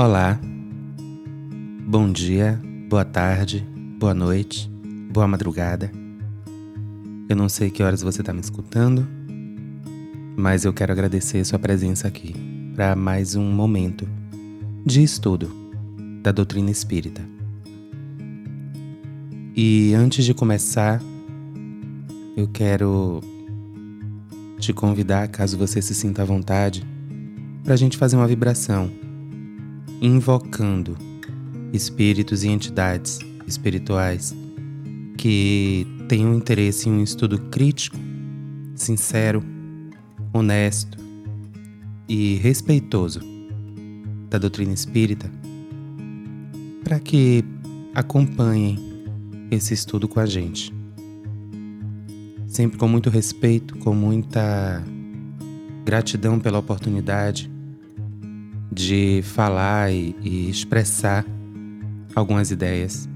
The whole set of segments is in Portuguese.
Olá, bom dia, boa tarde, boa noite, boa madrugada. Eu não sei que horas você está me escutando, mas eu quero agradecer sua presença aqui para mais um momento de estudo da doutrina espírita. E antes de começar, eu quero te convidar, caso você se sinta à vontade, para a gente fazer uma vibração invocando espíritos e entidades espirituais que tenham interesse em um estudo crítico, sincero, honesto e respeitoso da doutrina espírita, para que acompanhem esse estudo com a gente. Sempre com muito respeito, com muita gratidão pela oportunidade de falar e, e expressar algumas ideias,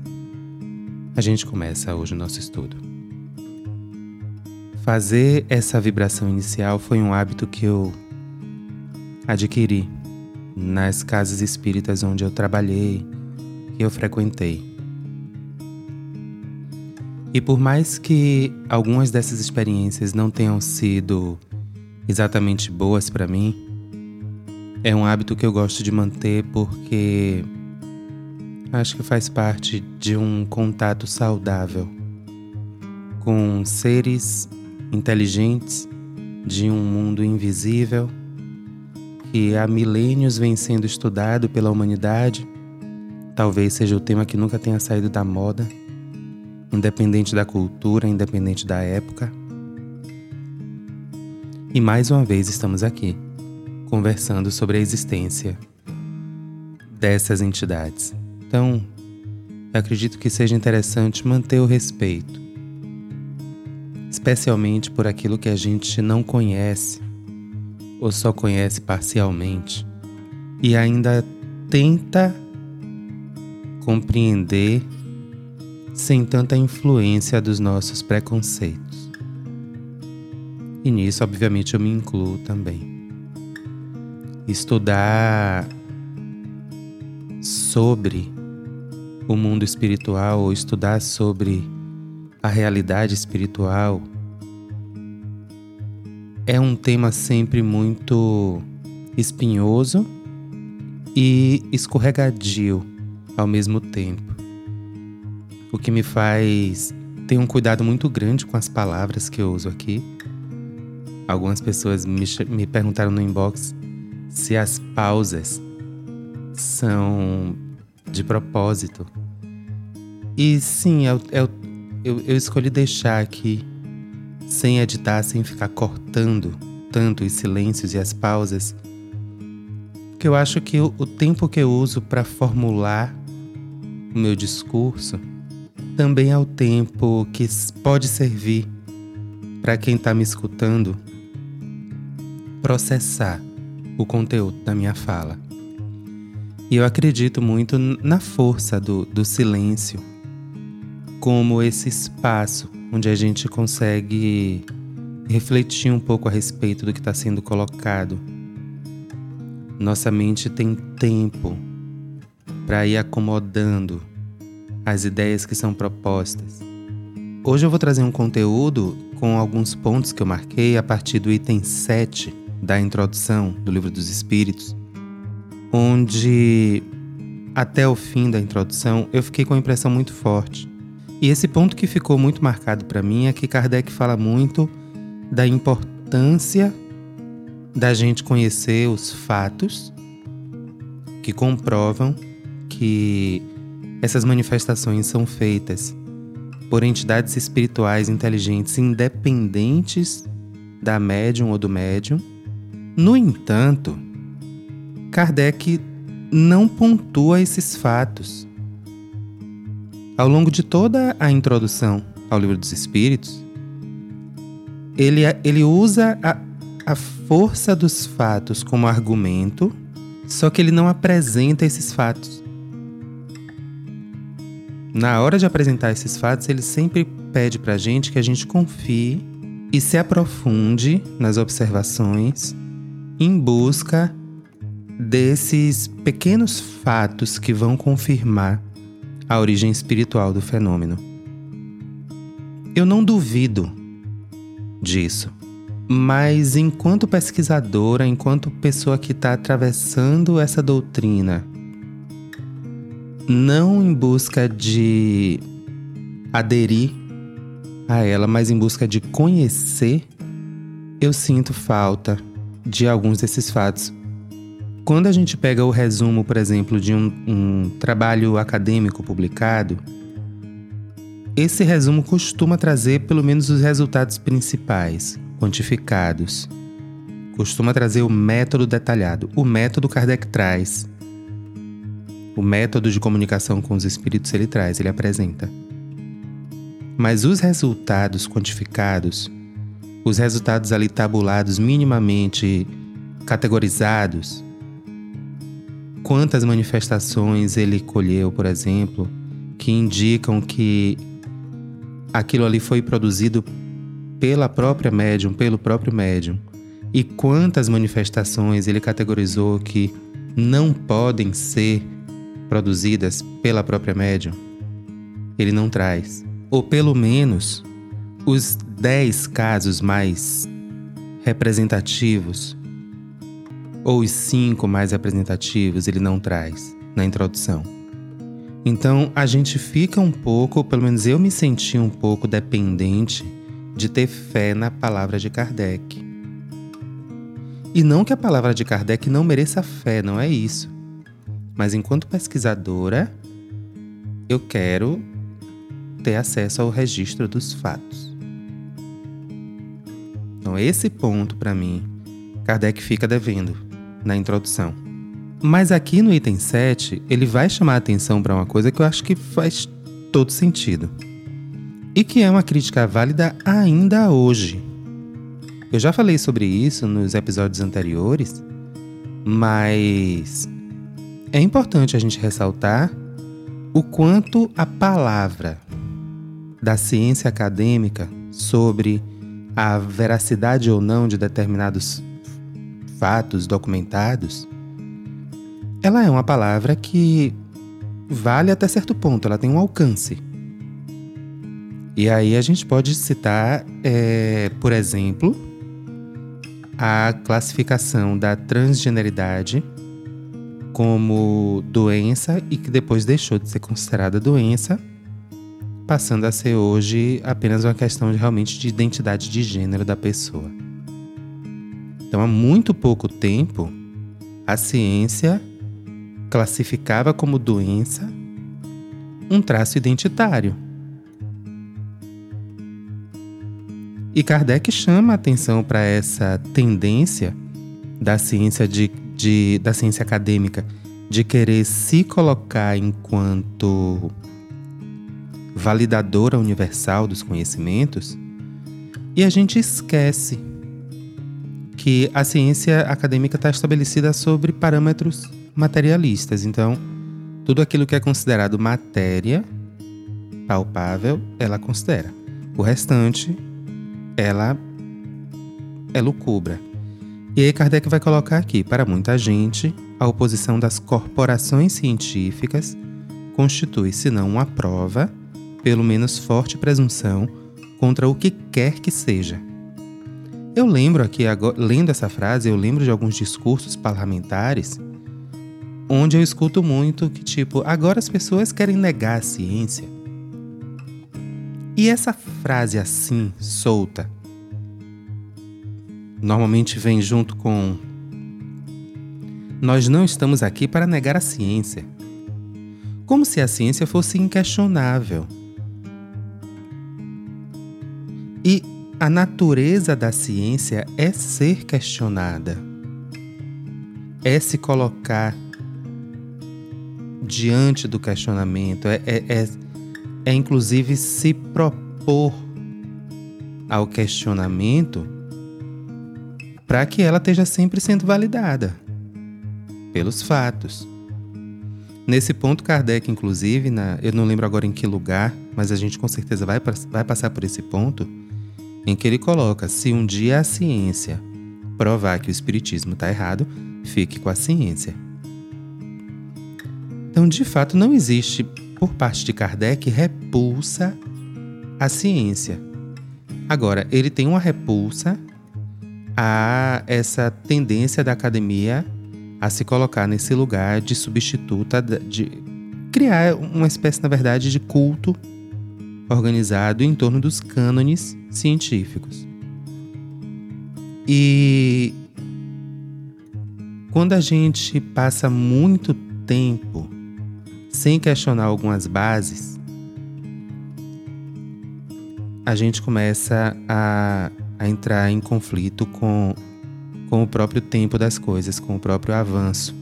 a gente começa hoje o nosso estudo. Fazer essa vibração inicial foi um hábito que eu adquiri nas casas espíritas onde eu trabalhei, que eu frequentei. E por mais que algumas dessas experiências não tenham sido exatamente boas para mim, é um hábito que eu gosto de manter porque acho que faz parte de um contato saudável com seres inteligentes de um mundo invisível que há milênios vem sendo estudado pela humanidade. Talvez seja o tema que nunca tenha saído da moda, independente da cultura, independente da época. E mais uma vez estamos aqui conversando sobre a existência dessas entidades. Então, acredito que seja interessante manter o respeito, especialmente por aquilo que a gente não conhece ou só conhece parcialmente e ainda tenta compreender sem tanta influência dos nossos preconceitos. E nisso, obviamente, eu me incluo também estudar sobre o mundo espiritual ou estudar sobre a realidade espiritual é um tema sempre muito espinhoso e escorregadio ao mesmo tempo. O que me faz ter um cuidado muito grande com as palavras que eu uso aqui. Algumas pessoas me, me perguntaram no inbox se as pausas são de propósito. E sim, eu, eu, eu, escolhi deixar aqui, sem editar, sem ficar cortando tanto os silêncios e as pausas, porque eu acho que o, o tempo que eu uso para formular o meu discurso também é o tempo que pode servir para quem está me escutando processar o conteúdo da minha fala. E eu acredito muito na força do, do silêncio como esse espaço onde a gente consegue refletir um pouco a respeito do que está sendo colocado. Nossa mente tem tempo para ir acomodando as ideias que são propostas. Hoje eu vou trazer um conteúdo com alguns pontos que eu marquei a partir do item 7 da introdução do Livro dos Espíritos, onde até o fim da introdução eu fiquei com uma impressão muito forte. E esse ponto que ficou muito marcado para mim é que Kardec fala muito da importância da gente conhecer os fatos que comprovam que essas manifestações são feitas por entidades espirituais inteligentes independentes da médium ou do médium no entanto, Kardec não pontua esses fatos. Ao longo de toda a introdução ao Livro dos Espíritos, ele, ele usa a, a força dos fatos como argumento, só que ele não apresenta esses fatos. Na hora de apresentar esses fatos, ele sempre pede para a gente que a gente confie e se aprofunde nas observações em busca desses pequenos fatos que vão confirmar a origem espiritual do fenômeno. Eu não duvido disso, mas enquanto pesquisadora, enquanto pessoa que está atravessando essa doutrina, não em busca de aderir a ela, mas em busca de conhecer, eu sinto falta de alguns desses fatos. Quando a gente pega o resumo, por exemplo, de um, um trabalho acadêmico publicado, esse resumo costuma trazer pelo menos os resultados principais, quantificados. Costuma trazer o método detalhado. O método Kardec traz. O método de comunicação com os espíritos ele traz, ele apresenta. Mas os resultados quantificados, os resultados ali tabulados, minimamente categorizados, quantas manifestações ele colheu, por exemplo, que indicam que aquilo ali foi produzido pela própria médium, pelo próprio médium, e quantas manifestações ele categorizou que não podem ser produzidas pela própria médium, ele não traz. Ou pelo menos os 10 casos mais representativos, ou os 5 mais representativos, ele não traz na introdução. Então a gente fica um pouco, pelo menos eu me senti um pouco dependente de ter fé na palavra de Kardec. E não que a palavra de Kardec não mereça fé, não é isso. Mas enquanto pesquisadora, eu quero ter acesso ao registro dos fatos. Então, esse ponto, para mim, Kardec fica devendo na introdução. Mas aqui no item 7, ele vai chamar a atenção para uma coisa que eu acho que faz todo sentido. E que é uma crítica válida ainda hoje. Eu já falei sobre isso nos episódios anteriores, mas é importante a gente ressaltar o quanto a palavra da ciência acadêmica sobre a veracidade ou não de determinados fatos documentados, ela é uma palavra que vale até certo ponto, ela tem um alcance. E aí a gente pode citar, é, por exemplo, a classificação da transgeneridade como doença e que depois deixou de ser considerada doença passando a ser hoje apenas uma questão de, realmente de identidade de gênero da pessoa. Então, há muito pouco tempo, a ciência classificava como doença um traço identitário. E Kardec chama a atenção para essa tendência da ciência de, de, da ciência acadêmica de querer se colocar enquanto validadora universal dos conhecimentos, e a gente esquece que a ciência acadêmica está estabelecida sobre parâmetros materialistas. Então, tudo aquilo que é considerado matéria palpável, ela considera. O restante, ela é lucubra. E aí Kardec vai colocar aqui, para muita gente, a oposição das corporações científicas constitui, se não uma prova, pelo menos forte presunção contra o que quer que seja. Eu lembro aqui, agora, lendo essa frase, eu lembro de alguns discursos parlamentares onde eu escuto muito que, tipo, agora as pessoas querem negar a ciência. E essa frase assim, solta, normalmente vem junto com: Nós não estamos aqui para negar a ciência. Como se a ciência fosse inquestionável. E a natureza da ciência é ser questionada, é se colocar diante do questionamento, é, é, é, é inclusive se propor ao questionamento para que ela esteja sempre sendo validada pelos fatos. Nesse ponto, Kardec, inclusive, na, eu não lembro agora em que lugar, mas a gente com certeza vai, vai passar por esse ponto em que ele coloca: se um dia a ciência provar que o espiritismo está errado, fique com a ciência. Então, de fato, não existe, por parte de Kardec, repulsa à ciência. Agora, ele tem uma repulsa a essa tendência da academia a se colocar nesse lugar de substituta, de criar uma espécie, na verdade, de culto organizado em torno dos cânones científicos. E quando a gente passa muito tempo sem questionar algumas bases, a gente começa a, a entrar em conflito com, com o próprio tempo das coisas, com o próprio avanço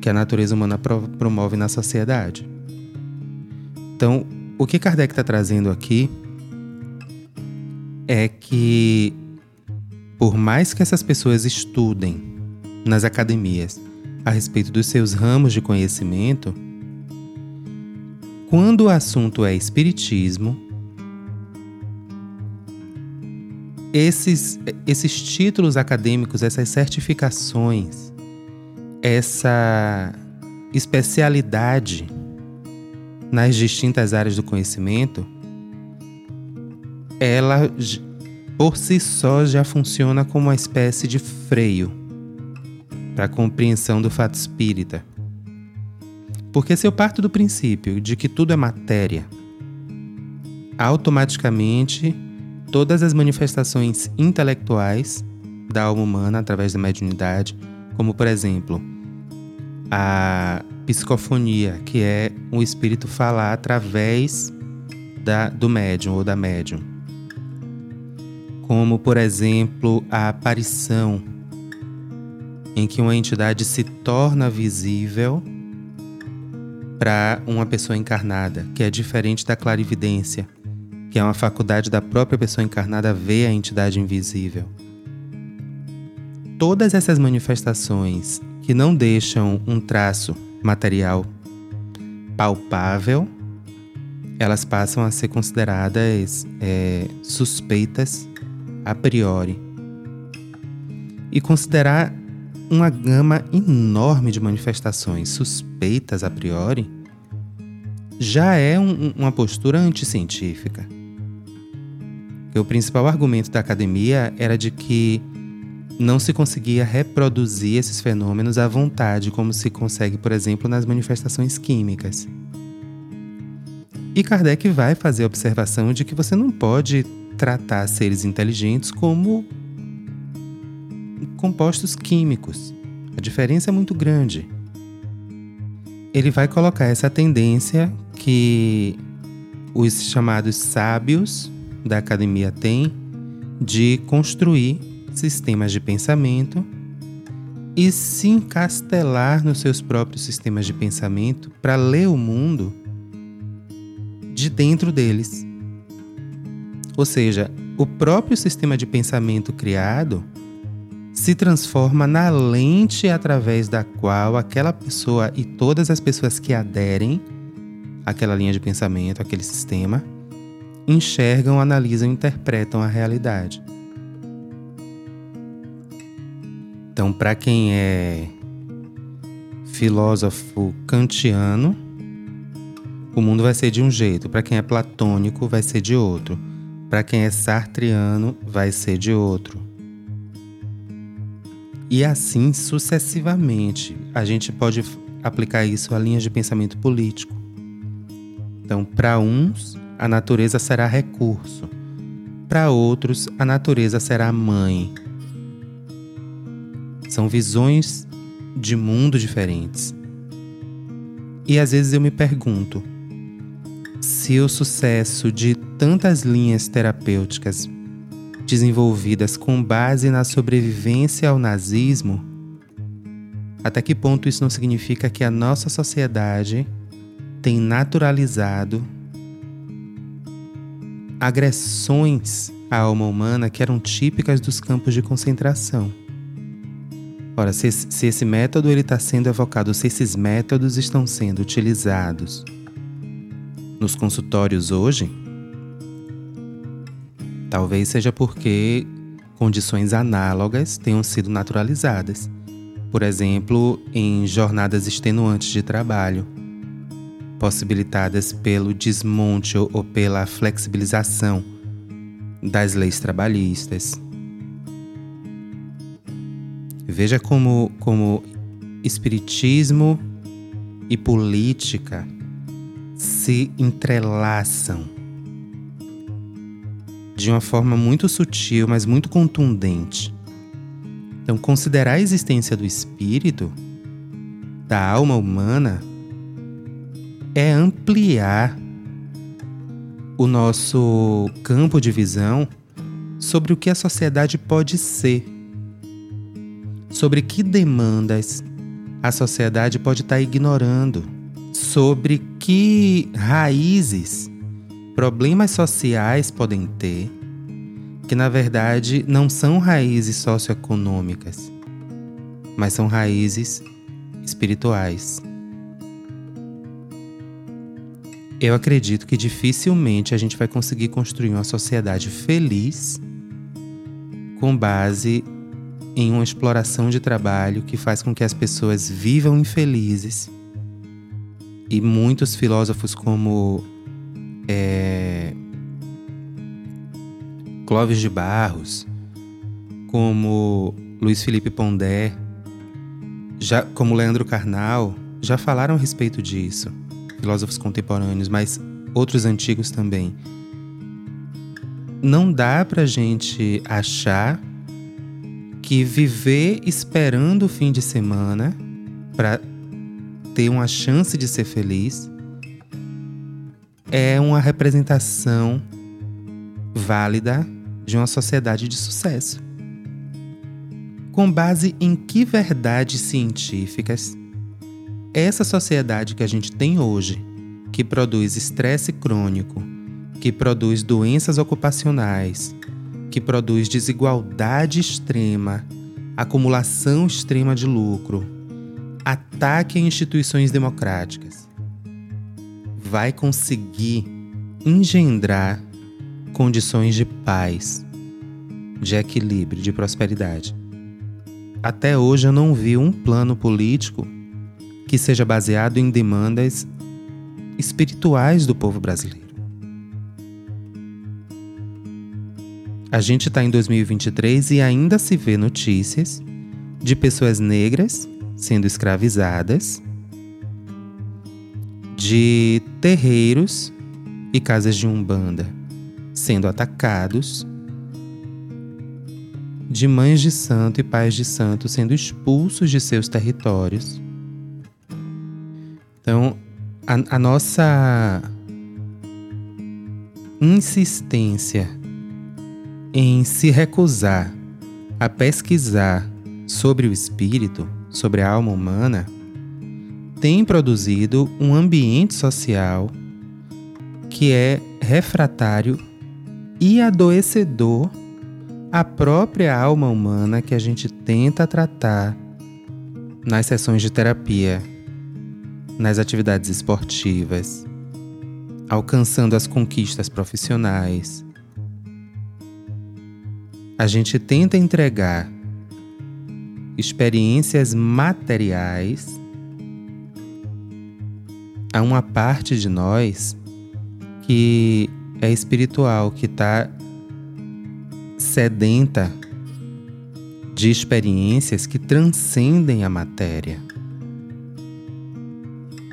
que a natureza humana pro, promove na sociedade. Então, o que Kardec está trazendo aqui é que, por mais que essas pessoas estudem nas academias a respeito dos seus ramos de conhecimento, quando o assunto é espiritismo, esses, esses títulos acadêmicos, essas certificações, essa especialidade nas distintas áreas do conhecimento, ela por si só já funciona como uma espécie de freio para a compreensão do fato espírita. Porque se eu parto do princípio de que tudo é matéria, automaticamente todas as manifestações intelectuais da alma humana através da mediunidade, como por exemplo, a psicofonia, que é o espírito falar através da, do médium ou da médium. Como, por exemplo, a aparição, em que uma entidade se torna visível para uma pessoa encarnada, que é diferente da clarividência, que é uma faculdade da própria pessoa encarnada ver a entidade invisível. Todas essas manifestações que não deixam um traço material palpável, elas passam a ser consideradas é, suspeitas a priori. E considerar uma gama enorme de manifestações suspeitas a priori já é um, uma postura anticientífica. o principal argumento da academia era de que não se conseguia reproduzir esses fenômenos à vontade, como se consegue, por exemplo, nas manifestações químicas. E Kardec vai fazer a observação de que você não pode tratar seres inteligentes como compostos químicos. A diferença é muito grande. Ele vai colocar essa tendência que os chamados sábios da academia têm de construir sistemas de pensamento e se encastelar nos seus próprios sistemas de pensamento para ler o mundo de dentro deles. Ou seja, o próprio sistema de pensamento criado se transforma na lente através da qual aquela pessoa e todas as pessoas que aderem àquela linha de pensamento, aquele sistema, enxergam, analisam interpretam a realidade. Então, para quem é filósofo kantiano, o mundo vai ser de um jeito. Para quem é platônico, vai ser de outro. Para quem é sartriano, vai ser de outro. E assim sucessivamente. A gente pode aplicar isso a linhas de pensamento político. Então, para uns, a natureza será recurso. Para outros, a natureza será mãe. São visões de mundo diferentes. E às vezes eu me pergunto se o sucesso de tantas linhas terapêuticas desenvolvidas com base na sobrevivência ao nazismo, até que ponto isso não significa que a nossa sociedade tem naturalizado agressões à alma humana que eram típicas dos campos de concentração. Ora, se, se esse método está sendo evocado, se esses métodos estão sendo utilizados nos consultórios hoje, talvez seja porque condições análogas tenham sido naturalizadas. por exemplo, em jornadas extenuantes de trabalho, possibilitadas pelo desmonte ou pela flexibilização das leis trabalhistas. Veja como, como espiritismo e política se entrelaçam de uma forma muito sutil, mas muito contundente. Então, considerar a existência do espírito, da alma humana, é ampliar o nosso campo de visão sobre o que a sociedade pode ser, sobre que demandas a sociedade pode estar ignorando, sobre que raízes problemas sociais podem ter que na verdade não são raízes socioeconômicas, mas são raízes espirituais. Eu acredito que dificilmente a gente vai conseguir construir uma sociedade feliz com base em uma exploração de trabalho que faz com que as pessoas vivam infelizes. E muitos filósofos como é, Clóvis de Barros, como Luiz Felipe Pondé, já, como Leandro Carnal, já falaram a respeito disso, filósofos contemporâneos, mas outros antigos também. Não dá pra gente achar que viver esperando o fim de semana para ter uma chance de ser feliz é uma representação válida de uma sociedade de sucesso. Com base em que verdades científicas essa sociedade que a gente tem hoje, que produz estresse crônico, que produz doenças ocupacionais, que produz desigualdade extrema, acumulação extrema de lucro, ataque a instituições democráticas, vai conseguir engendrar condições de paz, de equilíbrio, de prosperidade. Até hoje eu não vi um plano político que seja baseado em demandas espirituais do povo brasileiro. A gente está em 2023 e ainda se vê notícias de pessoas negras sendo escravizadas de terreiros e casas de umbanda sendo atacados, de mães de santo e pais de santo sendo expulsos de seus territórios. Então, a, a nossa insistência em se recusar a pesquisar sobre o espírito, sobre a alma humana, tem produzido um ambiente social que é refratário e adoecedor à própria alma humana que a gente tenta tratar nas sessões de terapia, nas atividades esportivas, alcançando as conquistas profissionais. A gente tenta entregar experiências materiais a uma parte de nós que é espiritual, que está sedenta de experiências que transcendem a matéria.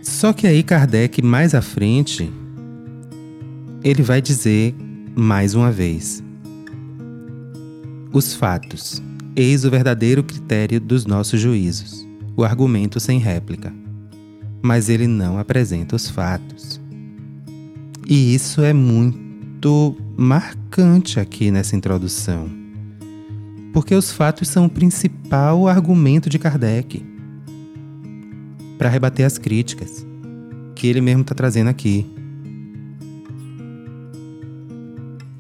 Só que aí Kardec, mais à frente, ele vai dizer mais uma vez: os fatos, eis o verdadeiro critério dos nossos juízos, o argumento sem réplica mas ele não apresenta os fatos. E isso é muito marcante aqui nessa introdução. Porque os fatos são o principal argumento de Kardec para rebater as críticas que ele mesmo está trazendo aqui.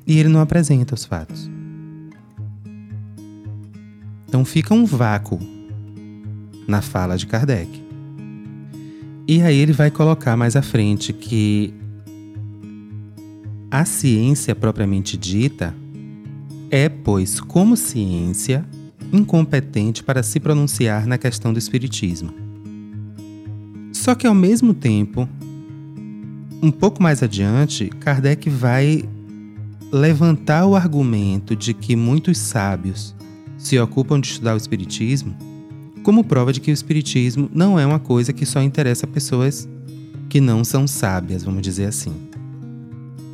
E ele não apresenta os fatos. Então fica um vácuo na fala de Kardec. E aí ele vai colocar mais à frente que a ciência propriamente dita é, pois, como ciência, incompetente para se pronunciar na questão do espiritismo. Só que ao mesmo tempo, um pouco mais adiante, Kardec vai levantar o argumento de que muitos sábios se ocupam de estudar o espiritismo como prova de que o espiritismo não é uma coisa que só interessa pessoas que não são sábias, vamos dizer assim.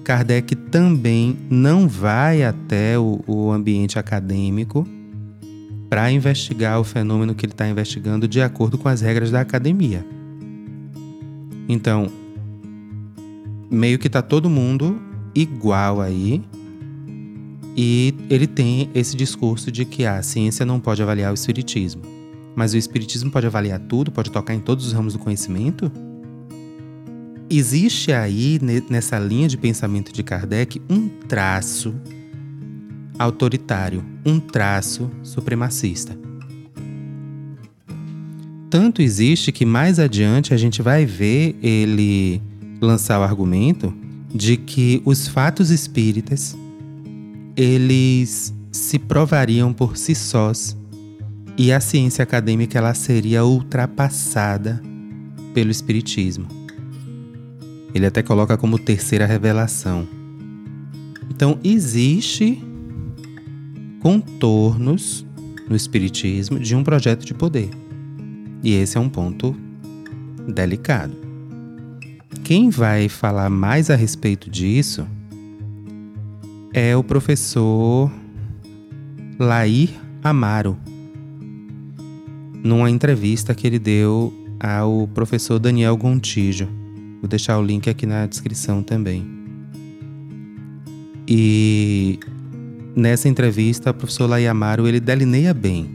Kardec também não vai até o, o ambiente acadêmico para investigar o fenômeno que ele está investigando de acordo com as regras da academia. Então, meio que está todo mundo igual aí. E ele tem esse discurso de que a ciência não pode avaliar o espiritismo. Mas o espiritismo pode avaliar tudo, pode tocar em todos os ramos do conhecimento? Existe aí, nessa linha de pensamento de Kardec, um traço autoritário, um traço supremacista. Tanto existe que mais adiante a gente vai ver ele lançar o argumento de que os fatos espíritas eles se provariam por si sós e a ciência acadêmica ela seria ultrapassada pelo espiritismo. Ele até coloca como terceira revelação. Então, existe contornos no espiritismo de um projeto de poder. E esse é um ponto delicado. Quem vai falar mais a respeito disso é o professor Lair Amaro, numa entrevista que ele deu ao professor Daniel Gontijo. Vou deixar o link aqui na descrição também. E nessa entrevista, o professor Layamaro ele delineia bem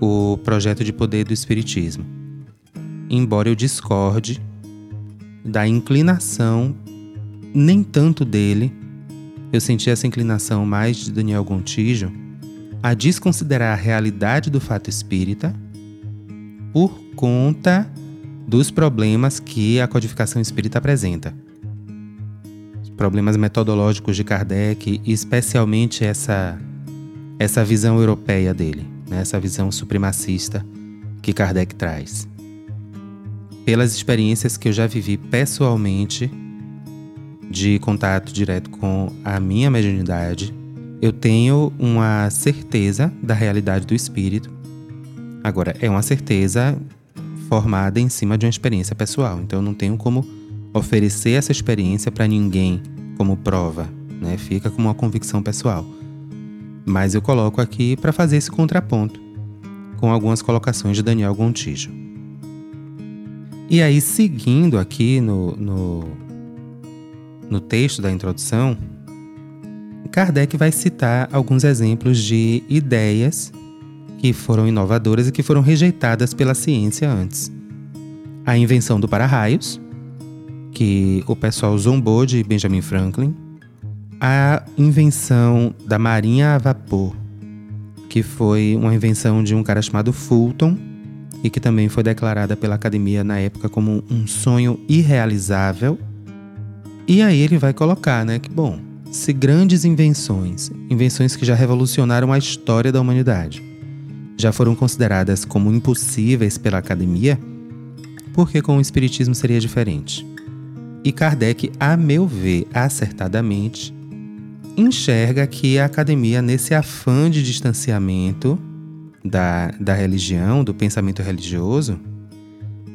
o projeto de poder do espiritismo. Embora eu discorde da inclinação nem tanto dele, eu senti essa inclinação mais de Daniel Gontijo a desconsiderar a realidade do fato espírita por conta dos problemas que a codificação espírita apresenta. Os problemas metodológicos de Kardec e especialmente essa, essa visão europeia dele, né? essa visão supremacista que Kardec traz. Pelas experiências que eu já vivi pessoalmente, de contato direto com a minha mediunidade, eu tenho uma certeza da realidade do espírito. Agora, é uma certeza formada em cima de uma experiência pessoal. Então eu não tenho como oferecer essa experiência para ninguém como prova, né? Fica como uma convicção pessoal. Mas eu coloco aqui para fazer esse contraponto com algumas colocações de Daniel Gontijo. E aí, seguindo aqui no, no, no texto da introdução, Kardec vai citar alguns exemplos de ideias que foram inovadoras e que foram rejeitadas pela ciência antes. A invenção do para-raios, que o pessoal zombou de Benjamin Franklin. A invenção da marinha a vapor, que foi uma invenção de um cara chamado Fulton e que também foi declarada pela academia na época como um sonho irrealizável. E aí ele vai colocar, né, que bom, se grandes invenções, invenções que já revolucionaram a história da humanidade, já foram consideradas como impossíveis pela academia, porque com o espiritismo seria diferente. E Kardec, a meu ver, acertadamente, enxerga que a academia, nesse afã de distanciamento da, da religião, do pensamento religioso,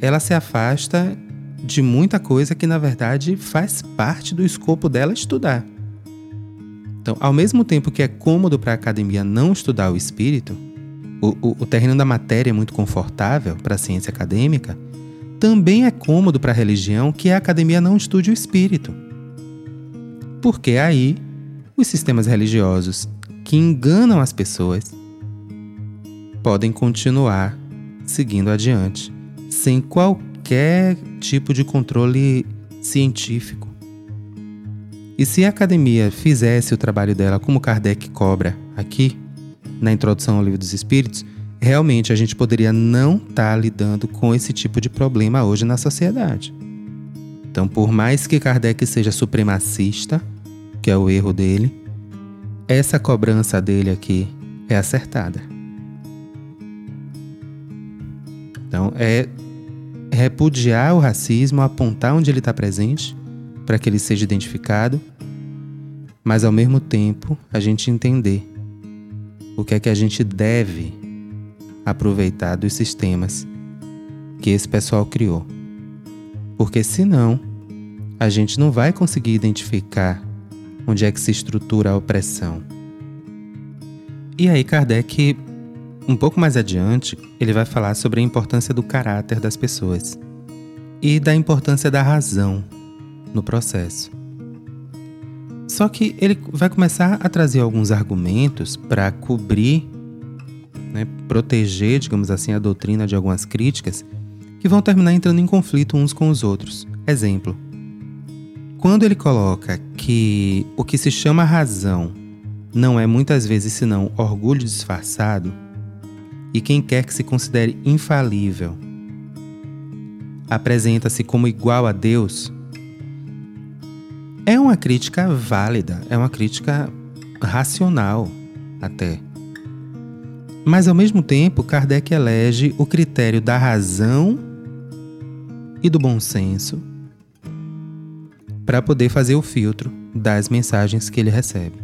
ela se afasta de muita coisa que, na verdade, faz parte do escopo dela estudar. Então, ao mesmo tempo que é cômodo para a academia não estudar o espírito, o, o, o terreno da matéria é muito confortável para a ciência acadêmica, também é cômodo para a religião que a academia não estude o espírito. Porque aí os sistemas religiosos que enganam as pessoas podem continuar seguindo adiante sem qualquer tipo de controle científico. E se a academia fizesse o trabalho dela como Kardec cobra aqui, na introdução ao Livro dos Espíritos, realmente a gente poderia não estar tá lidando com esse tipo de problema hoje na sociedade. Então, por mais que Kardec seja supremacista, que é o erro dele, essa cobrança dele aqui é acertada. Então, é repudiar o racismo, apontar onde ele está presente, para que ele seja identificado, mas ao mesmo tempo a gente entender o que é que a gente deve aproveitar dos sistemas que esse pessoal criou. Porque senão, a gente não vai conseguir identificar onde é que se estrutura a opressão. E aí Kardec, um pouco mais adiante, ele vai falar sobre a importância do caráter das pessoas e da importância da razão no processo. Só que ele vai começar a trazer alguns argumentos para cobrir, né, proteger, digamos assim, a doutrina de algumas críticas que vão terminar entrando em conflito uns com os outros. Exemplo: quando ele coloca que o que se chama razão não é muitas vezes senão orgulho disfarçado, e quem quer que se considere infalível apresenta-se como igual a Deus, é uma crítica válida, é uma crítica racional até. Mas ao mesmo tempo, Kardec elege o critério da razão e do bom senso para poder fazer o filtro das mensagens que ele recebe.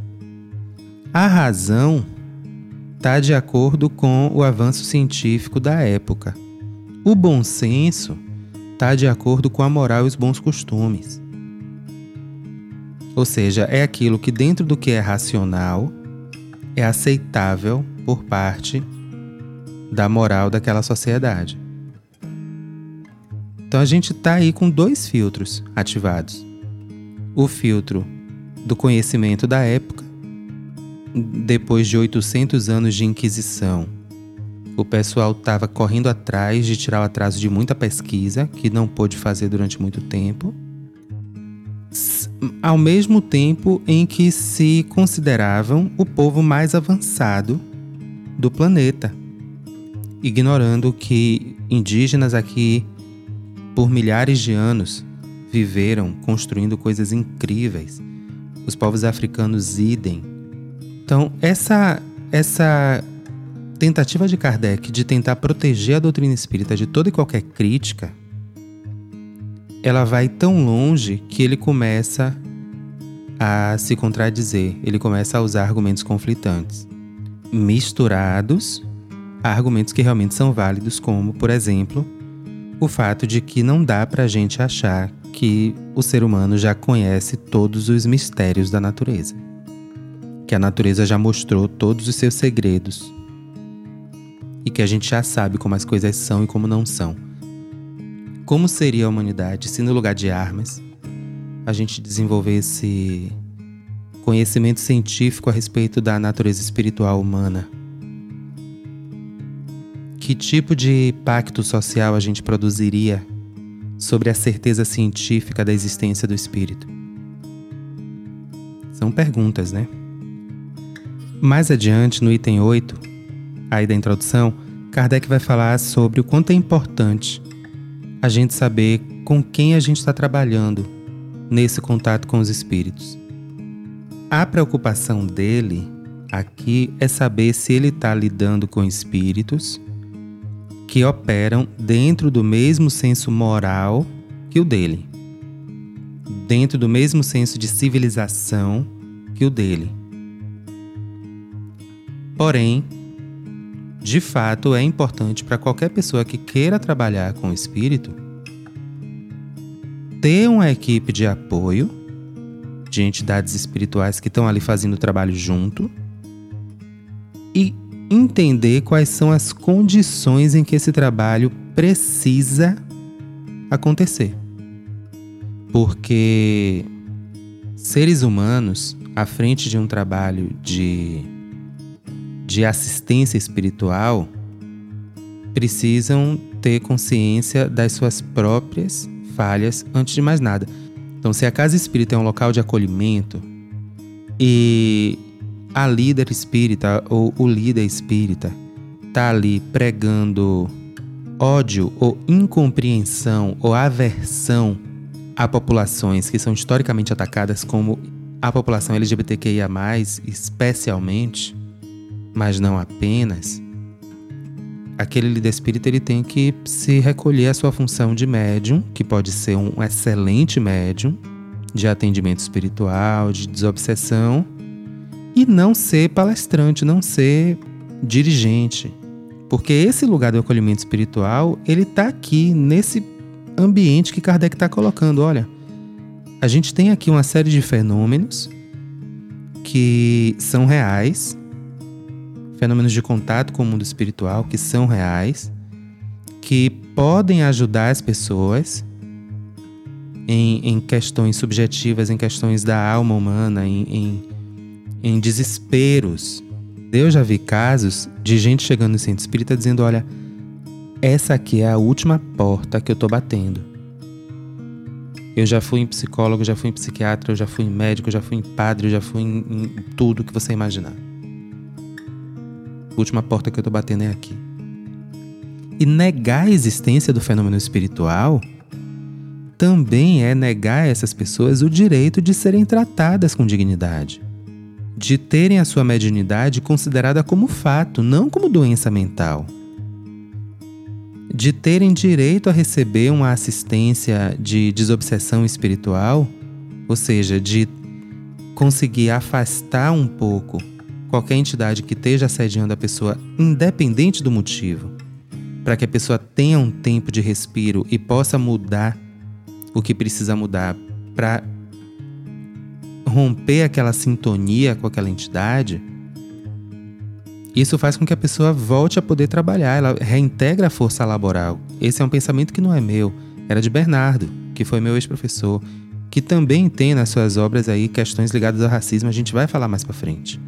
A razão está de acordo com o avanço científico da época. O bom senso está de acordo com a moral e os bons costumes. Ou seja, é aquilo que, dentro do que é racional, é aceitável por parte da moral daquela sociedade. Então a gente está aí com dois filtros ativados: o filtro do conhecimento da época, depois de 800 anos de Inquisição. O pessoal estava correndo atrás de tirar o atraso de muita pesquisa, que não pôde fazer durante muito tempo ao mesmo tempo em que se consideravam o povo mais avançado do planeta, ignorando que indígenas aqui, por milhares de anos, viveram construindo coisas incríveis. Os povos africanos idem. Então, essa essa tentativa de Kardec de tentar proteger a doutrina espírita de toda e qualquer crítica ela vai tão longe que ele começa a se contradizer, ele começa a usar argumentos conflitantes, misturados a argumentos que realmente são válidos, como, por exemplo, o fato de que não dá para a gente achar que o ser humano já conhece todos os mistérios da natureza, que a natureza já mostrou todos os seus segredos e que a gente já sabe como as coisas são e como não são. Como seria a humanidade se, no lugar de armas, a gente desenvolvesse conhecimento científico a respeito da natureza espiritual humana? Que tipo de pacto social a gente produziria sobre a certeza científica da existência do espírito? São perguntas, né? Mais adiante, no item 8, aí da introdução, Kardec vai falar sobre o quanto é importante a gente saber com quem a gente está trabalhando nesse contato com os espíritos. A preocupação dele aqui é saber se ele está lidando com espíritos que operam dentro do mesmo senso moral que o dele, dentro do mesmo senso de civilização que o dele. Porém, de fato é importante para qualquer pessoa que queira trabalhar com o espírito ter uma equipe de apoio de entidades espirituais que estão ali fazendo o trabalho junto e entender quais são as condições em que esse trabalho precisa acontecer. Porque seres humanos à frente de um trabalho de de assistência espiritual precisam ter consciência das suas próprias falhas antes de mais nada. Então, se a casa espírita é um local de acolhimento e a líder espírita ou o líder espírita está ali pregando ódio ou incompreensão ou aversão a populações que são historicamente atacadas como a população LGBTQIA+, especialmente, mas não apenas, aquele líder espírita ele tem que se recolher à sua função de médium, que pode ser um excelente médium de atendimento espiritual, de desobsessão, e não ser palestrante, não ser dirigente. Porque esse lugar do acolhimento espiritual, ele está aqui nesse ambiente que Kardec está colocando. Olha, a gente tem aqui uma série de fenômenos que são reais, fenômenos de contato com o mundo espiritual que são reais, que podem ajudar as pessoas em, em questões subjetivas, em questões da alma humana, em, em, em desesperos. Eu já vi casos de gente chegando no centro espírita dizendo: olha, essa aqui é a última porta que eu tô batendo. Eu já fui em psicólogo, já fui em psiquiatra, eu já fui em médico, eu já fui em padre, eu já fui em, em tudo que você imaginar. Última porta que eu tô batendo é aqui. E negar a existência do fenômeno espiritual também é negar a essas pessoas o direito de serem tratadas com dignidade, de terem a sua mediunidade considerada como fato, não como doença mental, de terem direito a receber uma assistência de desobsessão espiritual, ou seja, de conseguir afastar um pouco qualquer entidade que esteja assediando a pessoa, independente do motivo, para que a pessoa tenha um tempo de respiro e possa mudar o que precisa mudar para romper aquela sintonia com aquela entidade, isso faz com que a pessoa volte a poder trabalhar, ela reintegra a força laboral. Esse é um pensamento que não é meu, era de Bernardo, que foi meu ex-professor, que também tem nas suas obras aí questões ligadas ao racismo, a gente vai falar mais para frente.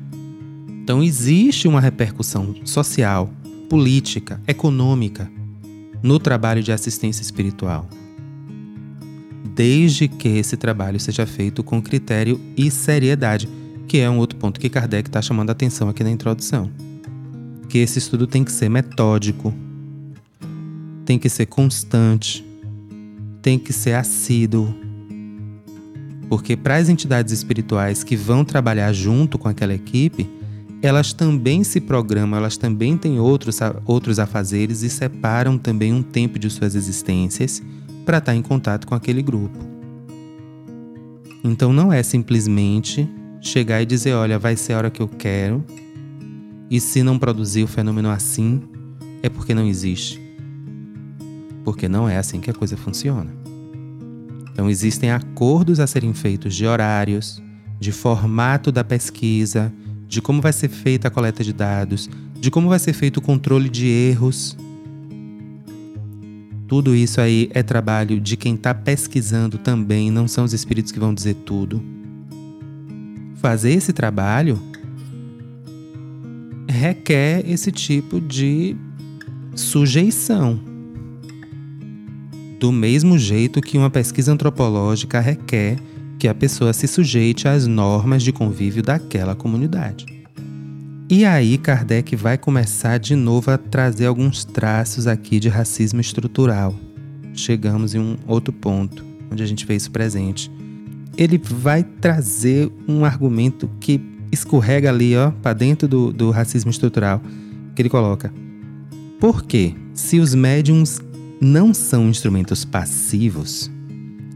Então existe uma repercussão social, política, econômica no trabalho de assistência espiritual. Desde que esse trabalho seja feito com critério e seriedade, que é um outro ponto que Kardec está chamando a atenção aqui na introdução. Que esse estudo tem que ser metódico, tem que ser constante, tem que ser assíduo. Porque para as entidades espirituais que vão trabalhar junto com aquela equipe, elas também se programam, elas também têm outros, outros afazeres e separam também um tempo de suas existências para estar tá em contato com aquele grupo. Então não é simplesmente chegar e dizer: olha, vai ser a hora que eu quero, e se não produzir o fenômeno assim, é porque não existe. Porque não é assim que a coisa funciona. Então existem acordos a serem feitos de horários, de formato da pesquisa, de como vai ser feita a coleta de dados, de como vai ser feito o controle de erros. Tudo isso aí é trabalho de quem está pesquisando também, não são os espíritos que vão dizer tudo. Fazer esse trabalho requer esse tipo de sujeição. Do mesmo jeito que uma pesquisa antropológica requer que a pessoa se sujeite às normas de convívio daquela comunidade. E aí Kardec vai começar de novo a trazer alguns traços aqui de racismo estrutural. Chegamos em um outro ponto onde a gente vê isso presente. Ele vai trazer um argumento que escorrega ali, ó, para dentro do, do racismo estrutural, que ele coloca. Por quê? Se os médiums não são instrumentos passivos,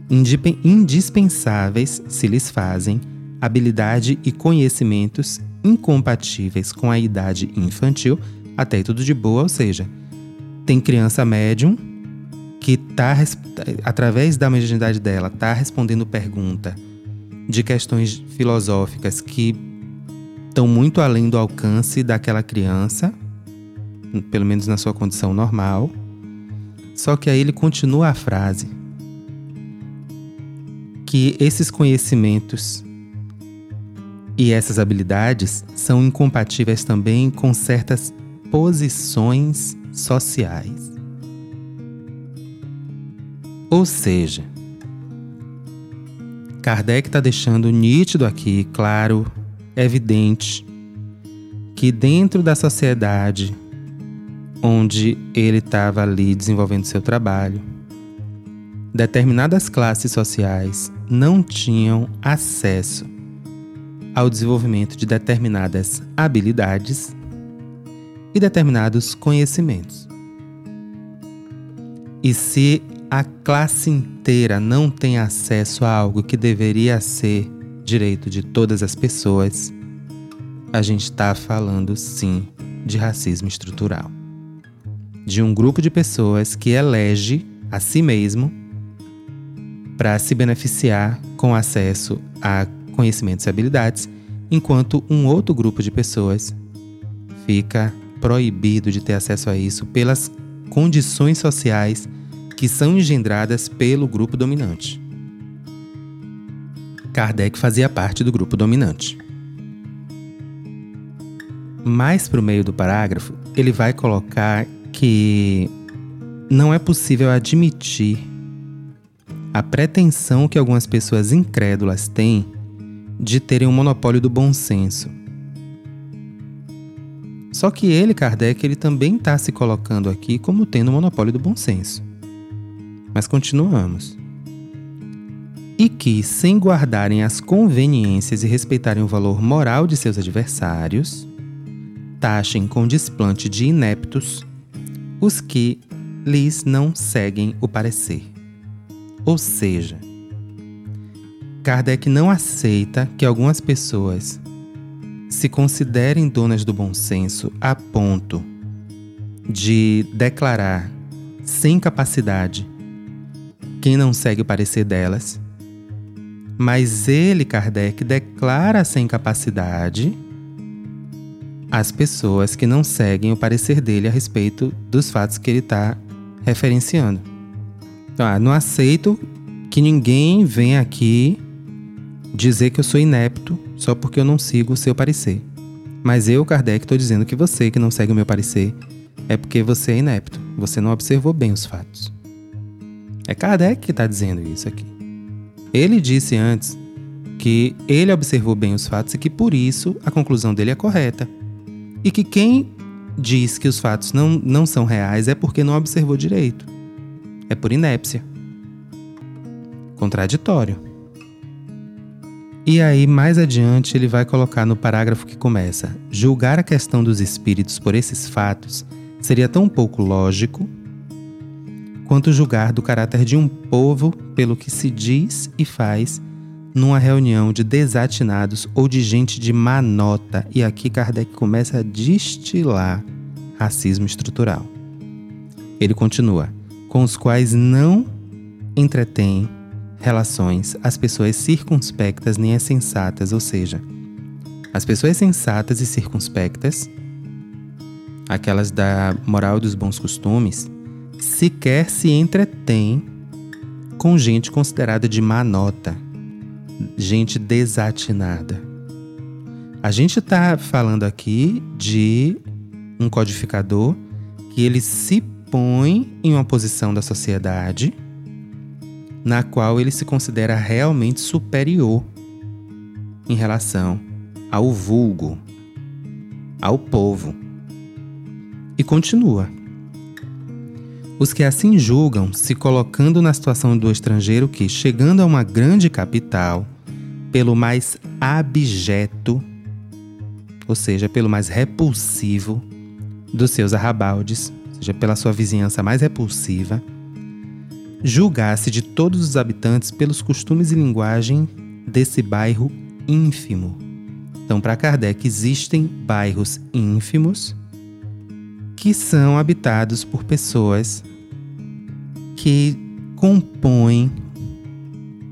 indispensáveis se lhes fazem habilidade e conhecimentos incompatíveis com a idade infantil, até tudo de boa, ou seja, tem criança médium que tá através da mediunidade dela tá respondendo pergunta de questões filosóficas que estão muito além do alcance daquela criança, pelo menos na sua condição normal. Só que aí ele continua a frase: que esses conhecimentos e essas habilidades são incompatíveis também com certas posições sociais. Ou seja, Kardec está deixando nítido aqui, claro, evidente, que dentro da sociedade onde ele estava ali desenvolvendo seu trabalho, determinadas classes sociais não tinham acesso ao desenvolvimento de determinadas habilidades e determinados conhecimentos. E se a classe inteira não tem acesso a algo que deveria ser direito de todas as pessoas, a gente está falando sim de racismo estrutural. De um grupo de pessoas que elege a si mesmo para se beneficiar com acesso a conhecimentos e habilidades, enquanto um outro grupo de pessoas fica proibido de ter acesso a isso pelas condições sociais que são engendradas pelo grupo dominante. Kardec fazia parte do grupo dominante. Mais para o meio do parágrafo, ele vai colocar que não é possível admitir a pretensão que algumas pessoas incrédulas têm de terem um monopólio do bom senso. Só que ele, Kardec, ele também está se colocando aqui como tendo o monopólio do bom senso. Mas continuamos. E que, sem guardarem as conveniências e respeitarem o valor moral de seus adversários, taxem com desplante de ineptos os que lhes não seguem o parecer. Ou seja, Kardec não aceita que algumas pessoas se considerem donas do bom senso a ponto de declarar sem capacidade quem não segue o parecer delas, mas ele, Kardec, declara sem capacidade as pessoas que não seguem o parecer dele a respeito dos fatos que ele está referenciando. Ah, não aceito que ninguém venha aqui dizer que eu sou inepto só porque eu não sigo o seu parecer. Mas eu, Kardec, estou dizendo que você que não segue o meu parecer é porque você é inepto. Você não observou bem os fatos. É Kardec que está dizendo isso aqui. Ele disse antes que ele observou bem os fatos e que por isso a conclusão dele é correta. E que quem diz que os fatos não, não são reais é porque não observou direito. É por inépcia. Contraditório. E aí, mais adiante, ele vai colocar no parágrafo que começa: julgar a questão dos espíritos por esses fatos seria tão pouco lógico quanto julgar do caráter de um povo pelo que se diz e faz numa reunião de desatinados ou de gente de má nota. E aqui Kardec começa a destilar racismo estrutural. Ele continua: com os quais não entretém relações as pessoas circunspectas nem as sensatas, ou seja, as pessoas sensatas e circunspectas, aquelas da moral dos bons costumes, sequer se entretêm com gente considerada de má nota, gente desatinada. A gente está falando aqui de um codificador que ele se põe em uma posição da sociedade na qual ele se considera realmente superior em relação ao vulgo, ao povo. E continua. Os que assim julgam, se colocando na situação do estrangeiro que, chegando a uma grande capital, pelo mais abjeto, ou seja, pelo mais repulsivo dos seus arrabaldes, seja, pela sua vizinhança mais repulsiva, julgasse de todos os habitantes pelos costumes e linguagem desse bairro ínfimo. Então, para Kardec, existem bairros ínfimos que são habitados por pessoas que compõem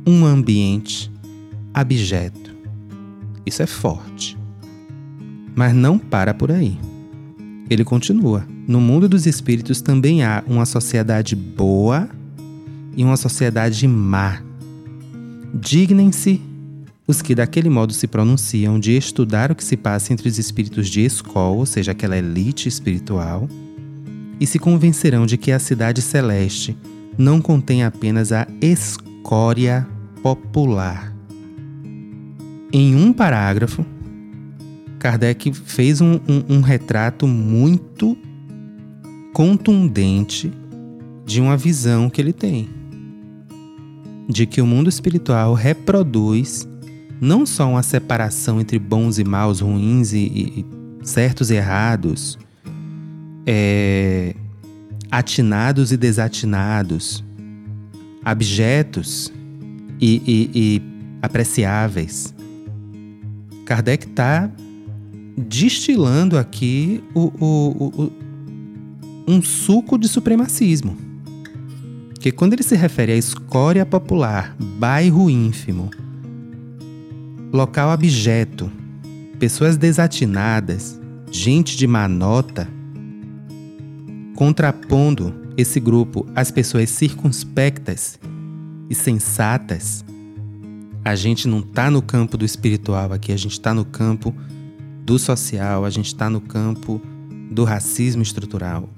um ambiente abjeto. Isso é forte. Mas não para por aí. Ele continua: no mundo dos espíritos também há uma sociedade boa e uma sociedade má. Dignem-se os que daquele modo se pronunciam de estudar o que se passa entre os espíritos de escola, ou seja, aquela elite espiritual, e se convencerão de que a cidade celeste não contém apenas a escória popular. Em um parágrafo, Kardec fez um, um, um retrato muito contundente de uma visão que ele tem de que o mundo espiritual reproduz não só uma separação entre bons e maus, ruins e, e certos e errados, é, atinados e desatinados, abjetos e, e, apreciáveis. Kardec está destilando aqui o, o, o, um suco de supremacismo. Que quando ele se refere à escória popular, bairro ínfimo, local abjeto, pessoas desatinadas, gente de má nota, contrapondo esse grupo às pessoas circunspectas e sensatas, a gente não está no campo do espiritual aqui, a gente está no campo do social, a gente está no campo do racismo estrutural,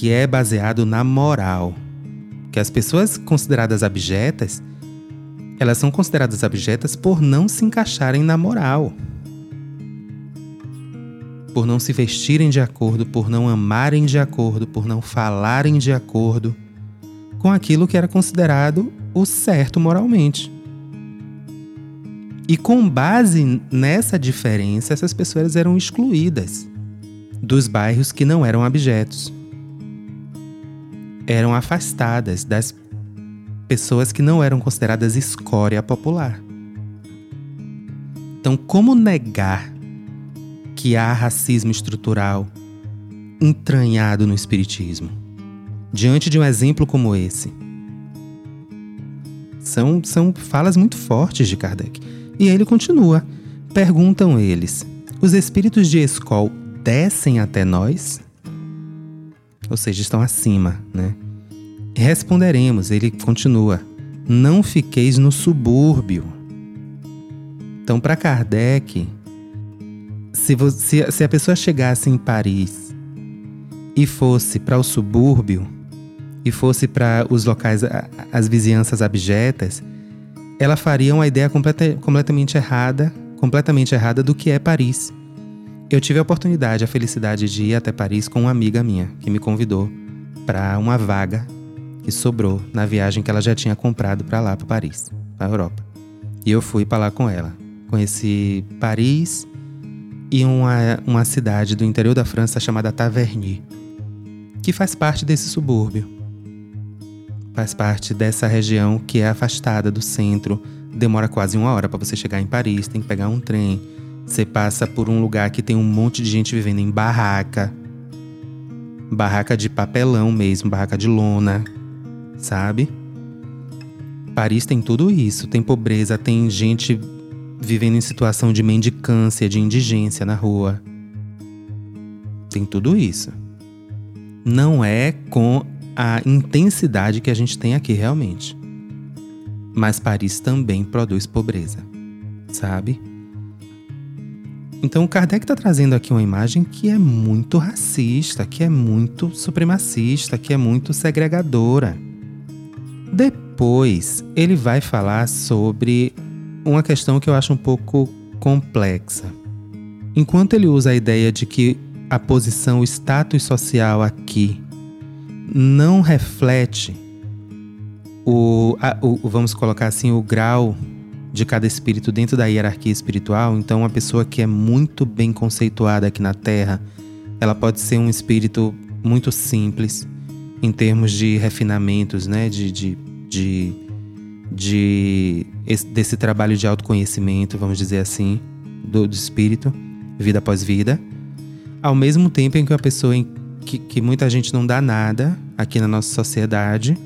que é baseado na moral. Que as pessoas consideradas abjetas, elas são consideradas abjetas por não se encaixarem na moral. Por não se vestirem de acordo, por não amarem de acordo, por não falarem de acordo com aquilo que era considerado o certo moralmente. E com base nessa diferença, essas pessoas eram excluídas dos bairros que não eram abjetos. Eram afastadas das pessoas que não eram consideradas escória popular. Então, como negar que há racismo estrutural entranhado no Espiritismo? Diante de um exemplo como esse. São, são falas muito fortes de Kardec. E ele continua. Perguntam eles: os espíritos de Escol descem até nós? Ou seja, estão acima, né? Responderemos, ele continua: não fiqueis no subúrbio. Então, para Kardec, se, você, se a pessoa chegasse em Paris e fosse para o subúrbio, e fosse para os locais, as vizinhanças abjetas, ela faria uma ideia completa, completamente errada, completamente errada do que é Paris. Eu tive a oportunidade, a felicidade de ir até Paris com uma amiga minha que me convidou para uma vaga que sobrou na viagem que ela já tinha comprado para lá, para Paris, para a Europa. E eu fui para lá com ela. Conheci Paris e uma, uma cidade do interior da França chamada Taverny, que faz parte desse subúrbio faz parte dessa região que é afastada do centro. Demora quase uma hora para você chegar em Paris, tem que pegar um trem. Você passa por um lugar que tem um monte de gente vivendo em barraca. Barraca de papelão mesmo, barraca de lona, sabe? Paris tem tudo isso, tem pobreza, tem gente vivendo em situação de mendicância, de indigência na rua. Tem tudo isso. Não é com a intensidade que a gente tem aqui realmente. Mas Paris também produz pobreza, sabe? Então Kardec está trazendo aqui uma imagem que é muito racista, que é muito supremacista, que é muito segregadora. Depois ele vai falar sobre uma questão que eu acho um pouco complexa. Enquanto ele usa a ideia de que a posição, o status social aqui não reflete o, a, o, vamos colocar assim, o grau de cada espírito dentro da hierarquia espiritual. Então, uma pessoa que é muito bem conceituada aqui na Terra, ela pode ser um espírito muito simples em termos de refinamentos, né? De, de, de, de desse trabalho de autoconhecimento, vamos dizer assim, do, do espírito, vida após vida. Ao mesmo tempo em que uma pessoa que, que muita gente não dá nada aqui na nossa sociedade,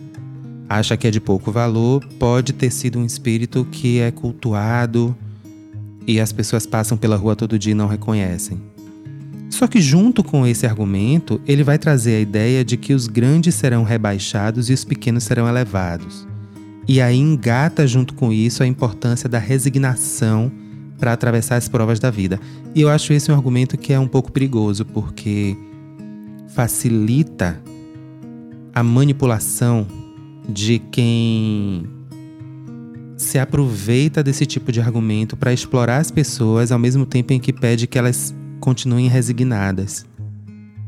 acha que é de pouco valor, pode ter sido um espírito que é cultuado e as pessoas passam pela rua todo dia e não reconhecem. Só que, junto com esse argumento, ele vai trazer a ideia de que os grandes serão rebaixados e os pequenos serão elevados. E aí engata junto com isso a importância da resignação para atravessar as provas da vida. E eu acho esse um argumento que é um pouco perigoso, porque facilita a manipulação de quem se aproveita desse tipo de argumento para explorar as pessoas ao mesmo tempo em que pede que elas continuem resignadas.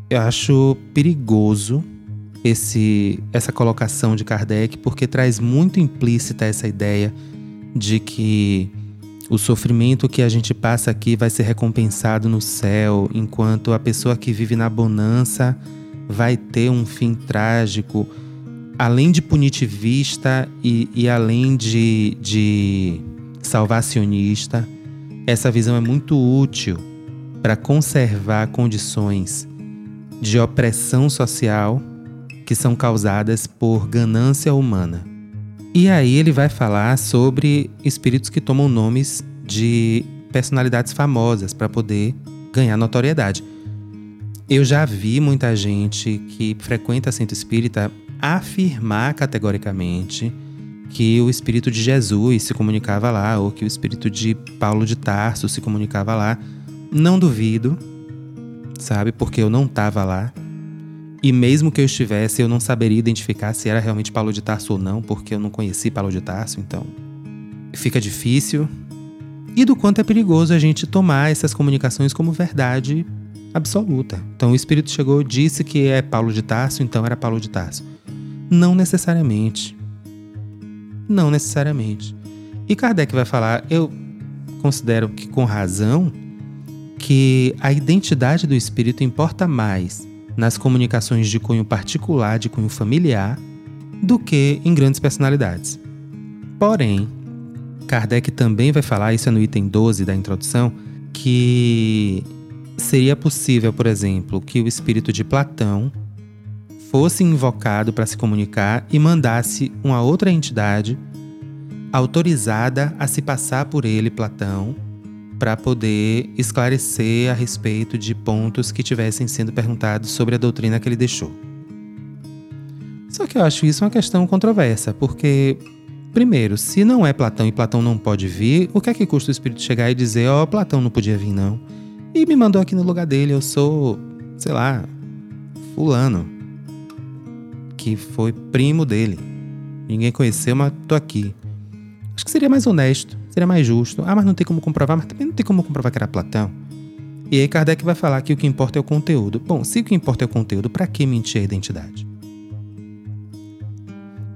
Eu acho perigoso esse, essa colocação de Kardec porque traz muito implícita essa ideia de que o sofrimento que a gente passa aqui vai ser recompensado no céu, enquanto a pessoa que vive na bonança vai ter um fim trágico. Além de punitivista e, e além de, de salvacionista, essa visão é muito útil para conservar condições de opressão social que são causadas por ganância humana. E aí ele vai falar sobre espíritos que tomam nomes de personalidades famosas para poder ganhar notoriedade. Eu já vi muita gente que frequenta centro espírita afirmar categoricamente que o espírito de Jesus se comunicava lá ou que o espírito de Paulo de Tarso se comunicava lá. Não duvido, sabe? Porque eu não estava lá. E mesmo que eu estivesse, eu não saberia identificar se era realmente Paulo de Tarso ou não, porque eu não conheci Paulo de Tarso, então fica difícil. E do quanto é perigoso a gente tomar essas comunicações como verdade absoluta. Então o Espírito chegou, disse que é Paulo de Tarso, então era Paulo de Tarso. Não necessariamente. Não necessariamente. E Kardec vai falar, eu considero que com razão, que a identidade do espírito importa mais nas comunicações de cunho particular, de cunho familiar, do que em grandes personalidades. Porém, Kardec também vai falar, isso é no item 12 da introdução, que seria possível, por exemplo, que o espírito de Platão fosse invocado para se comunicar e mandasse uma outra entidade autorizada a se passar por ele, Platão, para poder esclarecer a respeito de pontos que tivessem sendo perguntados sobre a doutrina que ele deixou. Só que eu acho isso uma questão controversa, porque, primeiro, se não é Platão e Platão não pode vir, o que é que custa o espírito chegar e dizer: Ó, oh, Platão não podia vir, não? E me mandou aqui no lugar dele, eu sou, sei lá, Fulano, que foi primo dele. Ninguém conheceu, mas tô aqui. Acho que seria mais honesto Seria mais justo. Ah, mas não tem como comprovar, mas também não tem como comprovar que era Platão. E aí Kardec vai falar que o que importa é o conteúdo. Bom, se o que importa é o conteúdo, para que mentir a identidade?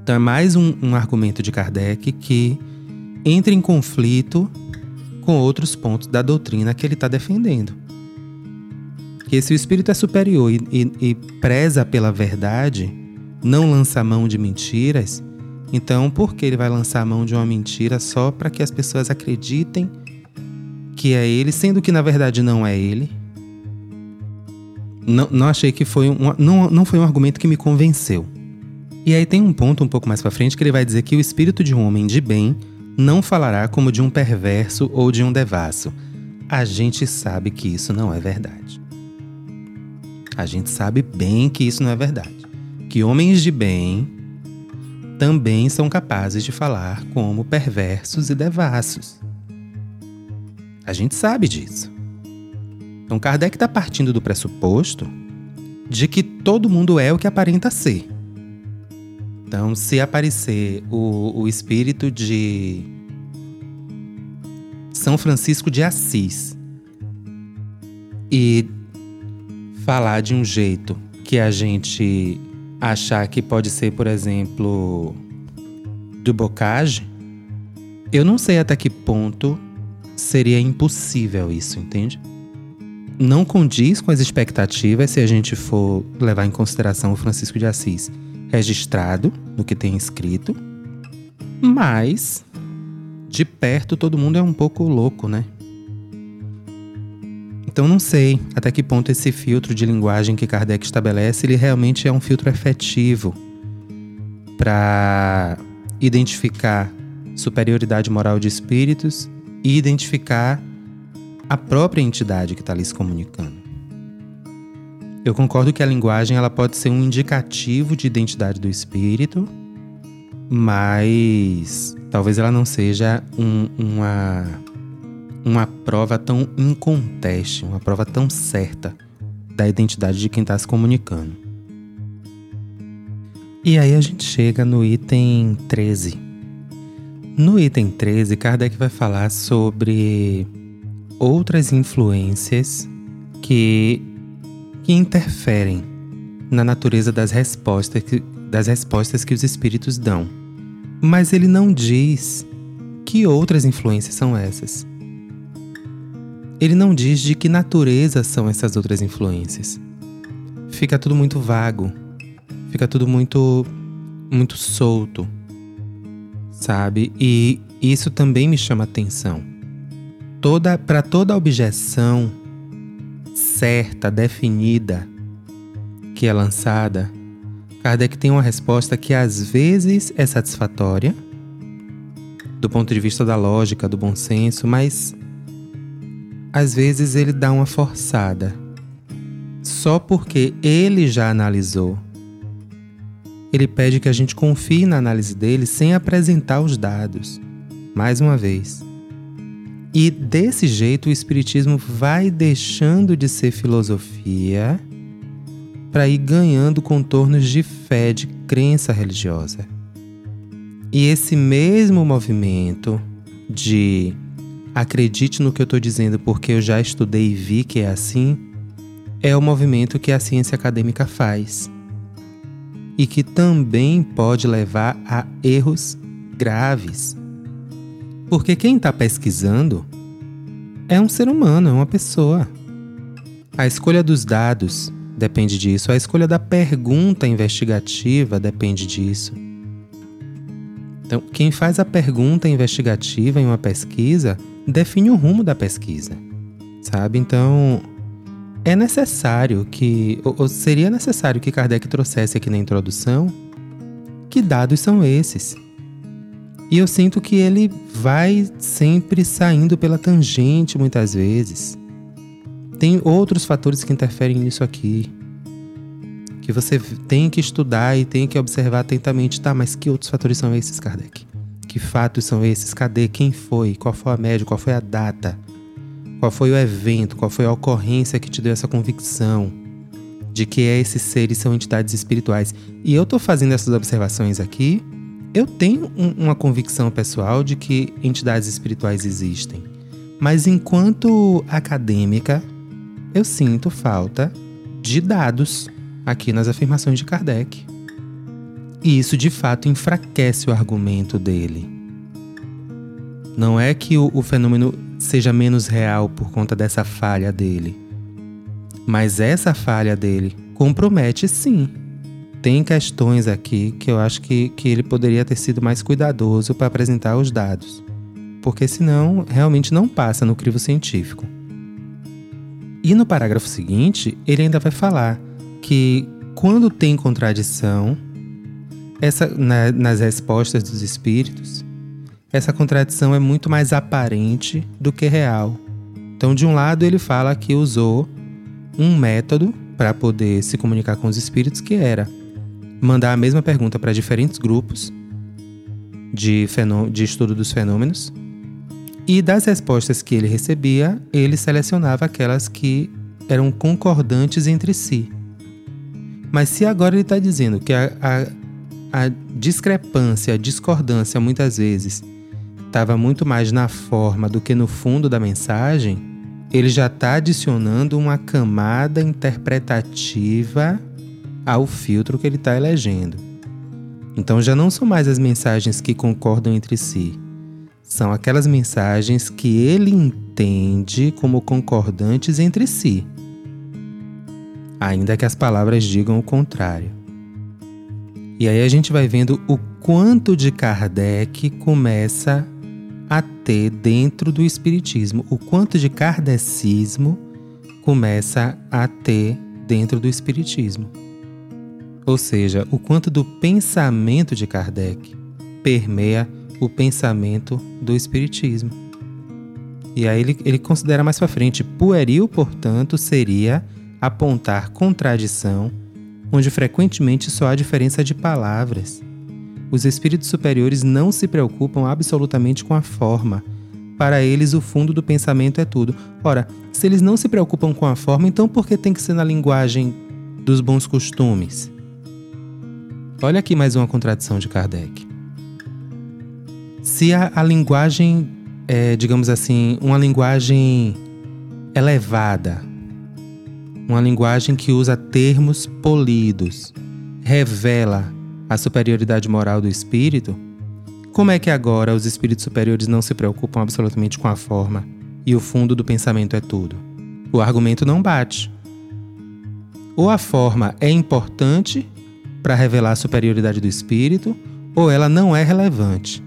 Então é mais um, um argumento de Kardec que entra em conflito com outros pontos da doutrina que ele está defendendo. Que se o espírito é superior e, e, e preza pela verdade, não lança mão de mentiras, então, por que ele vai lançar a mão de uma mentira só para que as pessoas acreditem que é ele, sendo que na verdade não é ele? Não, não achei que foi um, não, não foi um argumento que me convenceu. E aí tem um ponto um pouco mais para frente que ele vai dizer que o espírito de um homem de bem não falará como de um perverso ou de um devasso. A gente sabe que isso não é verdade. A gente sabe bem que isso não é verdade. Que homens de bem também são capazes de falar como perversos e devassos. A gente sabe disso. Então Kardec está partindo do pressuposto de que todo mundo é o que aparenta ser. Então, se aparecer o, o espírito de São Francisco de Assis e falar de um jeito que a gente achar que pode ser, por exemplo, do bocage, eu não sei até que ponto seria impossível isso, entende? Não condiz com as expectativas se a gente for levar em consideração o Francisco de Assis registrado no que tem escrito, mas de perto todo mundo é um pouco louco, né? Então não sei até que ponto esse filtro de linguagem que Kardec estabelece, ele realmente é um filtro efetivo para identificar superioridade moral de espíritos e identificar a própria entidade que está se comunicando. Eu concordo que a linguagem ela pode ser um indicativo de identidade do espírito, mas talvez ela não seja um, uma uma prova tão inconteste, uma prova tão certa da identidade de quem está se comunicando. E aí a gente chega no item 13. No item 13, Kardec vai falar sobre outras influências que, que interferem na natureza das respostas, que, das respostas que os espíritos dão. Mas ele não diz que outras influências são essas. Ele não diz de que natureza são essas outras influências. Fica tudo muito vago, fica tudo muito muito solto, sabe? E isso também me chama atenção. Toda para toda objeção certa, definida que é lançada, Kardec tem uma resposta que às vezes é satisfatória, do ponto de vista da lógica, do bom senso, mas às vezes ele dá uma forçada. Só porque ele já analisou. Ele pede que a gente confie na análise dele sem apresentar os dados. Mais uma vez. E desse jeito o Espiritismo vai deixando de ser filosofia para ir ganhando contornos de fé, de crença religiosa. E esse mesmo movimento de acredite no que eu estou dizendo porque eu já estudei e vi que é assim, é o movimento que a ciência acadêmica faz. E que também pode levar a erros graves. Porque quem está pesquisando é um ser humano, é uma pessoa. A escolha dos dados depende disso, a escolha da pergunta investigativa depende disso. Então, quem faz a pergunta investigativa em uma pesquisa define o rumo da pesquisa, sabe? Então, é necessário que, ou seria necessário que Kardec trouxesse aqui na introdução que dados são esses. E eu sinto que ele vai sempre saindo pela tangente muitas vezes. Tem outros fatores que interferem nisso aqui. Que você tem que estudar e tem que observar atentamente. Tá, mas que outros fatores são esses, Kardec? Que fatos são esses? Cadê? Quem foi? Qual foi a média? Qual foi a data? Qual foi o evento? Qual foi a ocorrência que te deu essa convicção de que esses seres são entidades espirituais? E eu tô fazendo essas observações aqui. Eu tenho um, uma convicção pessoal de que entidades espirituais existem. Mas enquanto acadêmica, eu sinto falta de dados aqui nas afirmações de Kardec. E isso de fato enfraquece o argumento dele. Não é que o, o fenômeno seja menos real por conta dessa falha dele, mas essa falha dele compromete sim. Tem questões aqui que eu acho que, que ele poderia ter sido mais cuidadoso para apresentar os dados, porque senão realmente não passa no crivo científico. E no parágrafo seguinte, ele ainda vai falar que quando tem contradição, essa, na, nas respostas dos espíritos, essa contradição é muito mais aparente do que real. Então, de um lado, ele fala que usou um método para poder se comunicar com os espíritos, que era mandar a mesma pergunta para diferentes grupos de, de estudo dos fenômenos e das respostas que ele recebia, ele selecionava aquelas que eram concordantes entre si. Mas se agora ele está dizendo que a, a, a discrepância, a discordância muitas vezes estava muito mais na forma do que no fundo da mensagem, ele já está adicionando uma camada interpretativa ao filtro que ele está elegendo. Então já não são mais as mensagens que concordam entre si, são aquelas mensagens que ele entende como concordantes entre si, ainda que as palavras digam o contrário. E aí a gente vai vendo o quanto de Kardec começa a ter dentro do Espiritismo, o quanto de kardecismo começa a ter dentro do Espiritismo. Ou seja, o quanto do pensamento de Kardec permeia o pensamento do Espiritismo. E aí ele, ele considera mais para frente: pueril, portanto, seria apontar contradição, onde frequentemente só há diferença de palavras. Os espíritos superiores não se preocupam absolutamente com a forma. Para eles, o fundo do pensamento é tudo. Ora, se eles não se preocupam com a forma, então por que tem que ser na linguagem dos bons costumes? Olha aqui mais uma contradição de Kardec. Se a, a linguagem é, digamos assim, uma linguagem elevada, uma linguagem que usa termos polidos, revela a superioridade moral do espírito, como é que agora os espíritos superiores não se preocupam absolutamente com a forma e o fundo do pensamento é tudo? O argumento não bate. Ou a forma é importante para revelar a superioridade do espírito, ou ela não é relevante.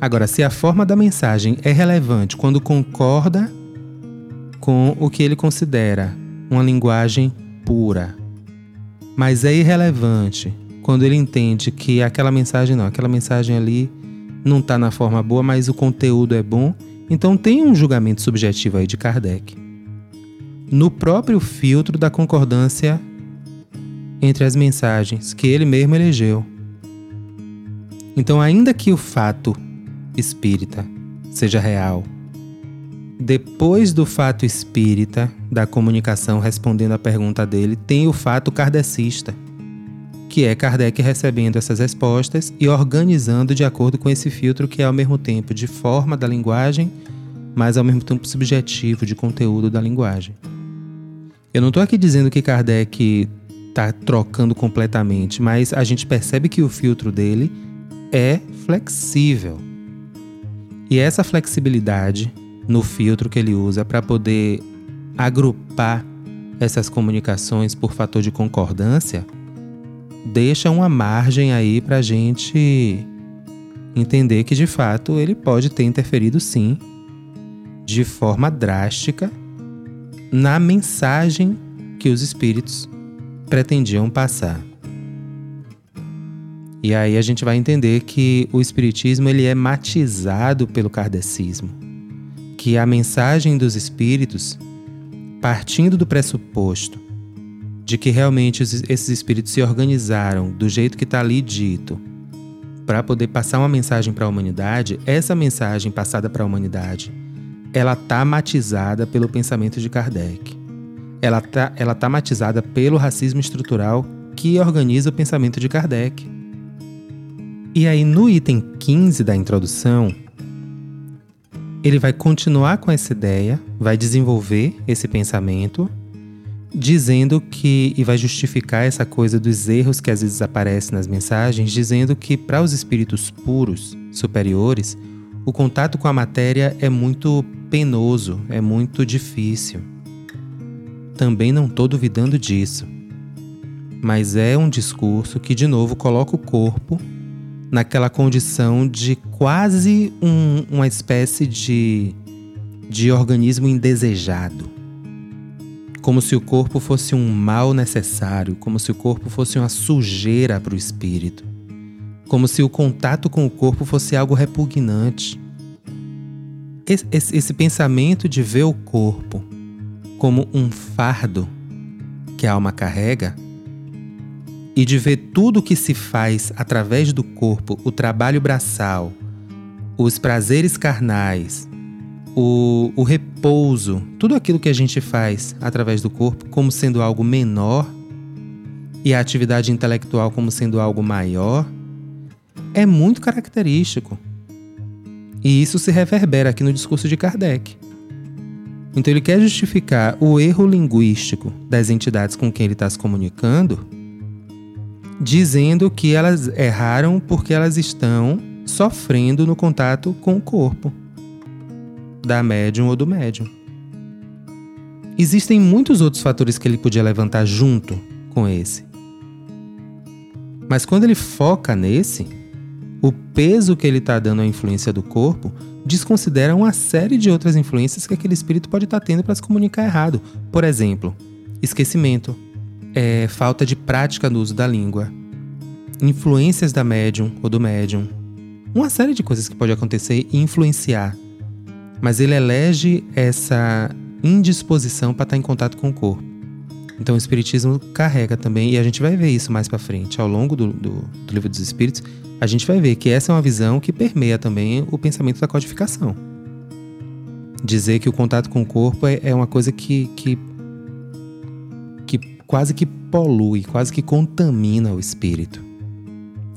Agora, se a forma da mensagem é relevante quando concorda com o que ele considera uma linguagem pura, mas é irrelevante quando ele entende que aquela mensagem não, aquela mensagem ali não está na forma boa, mas o conteúdo é bom, então tem um julgamento subjetivo aí de Kardec. No próprio filtro da concordância entre as mensagens que ele mesmo elegeu. Então, ainda que o fato espírita seja real, depois do fato espírita, da comunicação respondendo à pergunta dele, tem o fato kardecista, que é Kardec recebendo essas respostas e organizando de acordo com esse filtro que é ao mesmo tempo de forma da linguagem, mas ao mesmo tempo subjetivo de conteúdo da linguagem. Eu não estou aqui dizendo que Kardec está trocando completamente, mas a gente percebe que o filtro dele é flexível. E essa flexibilidade no filtro que ele usa para poder agrupar essas comunicações por fator de concordância deixa uma margem aí para a gente entender que de fato ele pode ter interferido sim de forma drástica na mensagem que os espíritos pretendiam passar. E aí a gente vai entender que o espiritismo ele é matizado pelo kardecismo, que a mensagem dos espíritos, partindo do pressuposto de que realmente esses espíritos se organizaram do jeito que está ali dito, para poder passar uma mensagem para a humanidade, essa mensagem passada para a humanidade, ela está matizada pelo pensamento de Kardec ela tá, ela tá matizada pelo racismo estrutural que organiza o pensamento de Kardec. E aí, no item 15 da introdução, ele vai continuar com essa ideia, vai desenvolver esse pensamento, dizendo que, e vai justificar essa coisa dos erros que às vezes aparecem nas mensagens, dizendo que para os espíritos puros, superiores, o contato com a matéria é muito penoso, é muito difícil também não estou duvidando disso. Mas é um discurso que, de novo, coloca o corpo naquela condição de quase um, uma espécie de, de organismo indesejado. Como se o corpo fosse um mal necessário, como se o corpo fosse uma sujeira para o espírito, como se o contato com o corpo fosse algo repugnante. Esse, esse, esse pensamento de ver o corpo como um fardo que a alma carrega e de ver tudo o que se faz através do corpo, o trabalho braçal, os prazeres carnais, o, o repouso, tudo aquilo que a gente faz através do corpo como sendo algo menor e a atividade intelectual como sendo algo maior, é muito característico. E isso se reverbera aqui no discurso de Kardec. Então ele quer justificar o erro linguístico das entidades com quem ele está se comunicando, dizendo que elas erraram porque elas estão sofrendo no contato com o corpo da médium ou do médium. Existem muitos outros fatores que ele podia levantar junto com esse. Mas quando ele foca nesse, o peso que ele está dando à influência do corpo desconsidera uma série de outras influências que aquele espírito pode estar tá tendo para se comunicar errado. Por exemplo, esquecimento, é, falta de prática no uso da língua, influências da médium ou do médium. Uma série de coisas que pode acontecer e influenciar. Mas ele elege essa indisposição para estar tá em contato com o corpo. Então o Espiritismo carrega também, e a gente vai ver isso mais para frente, ao longo do, do, do Livro dos Espíritos, a gente vai ver que essa é uma visão que permeia também o pensamento da codificação. Dizer que o contato com o corpo é, é uma coisa que, que, que quase que polui, quase que contamina o espírito.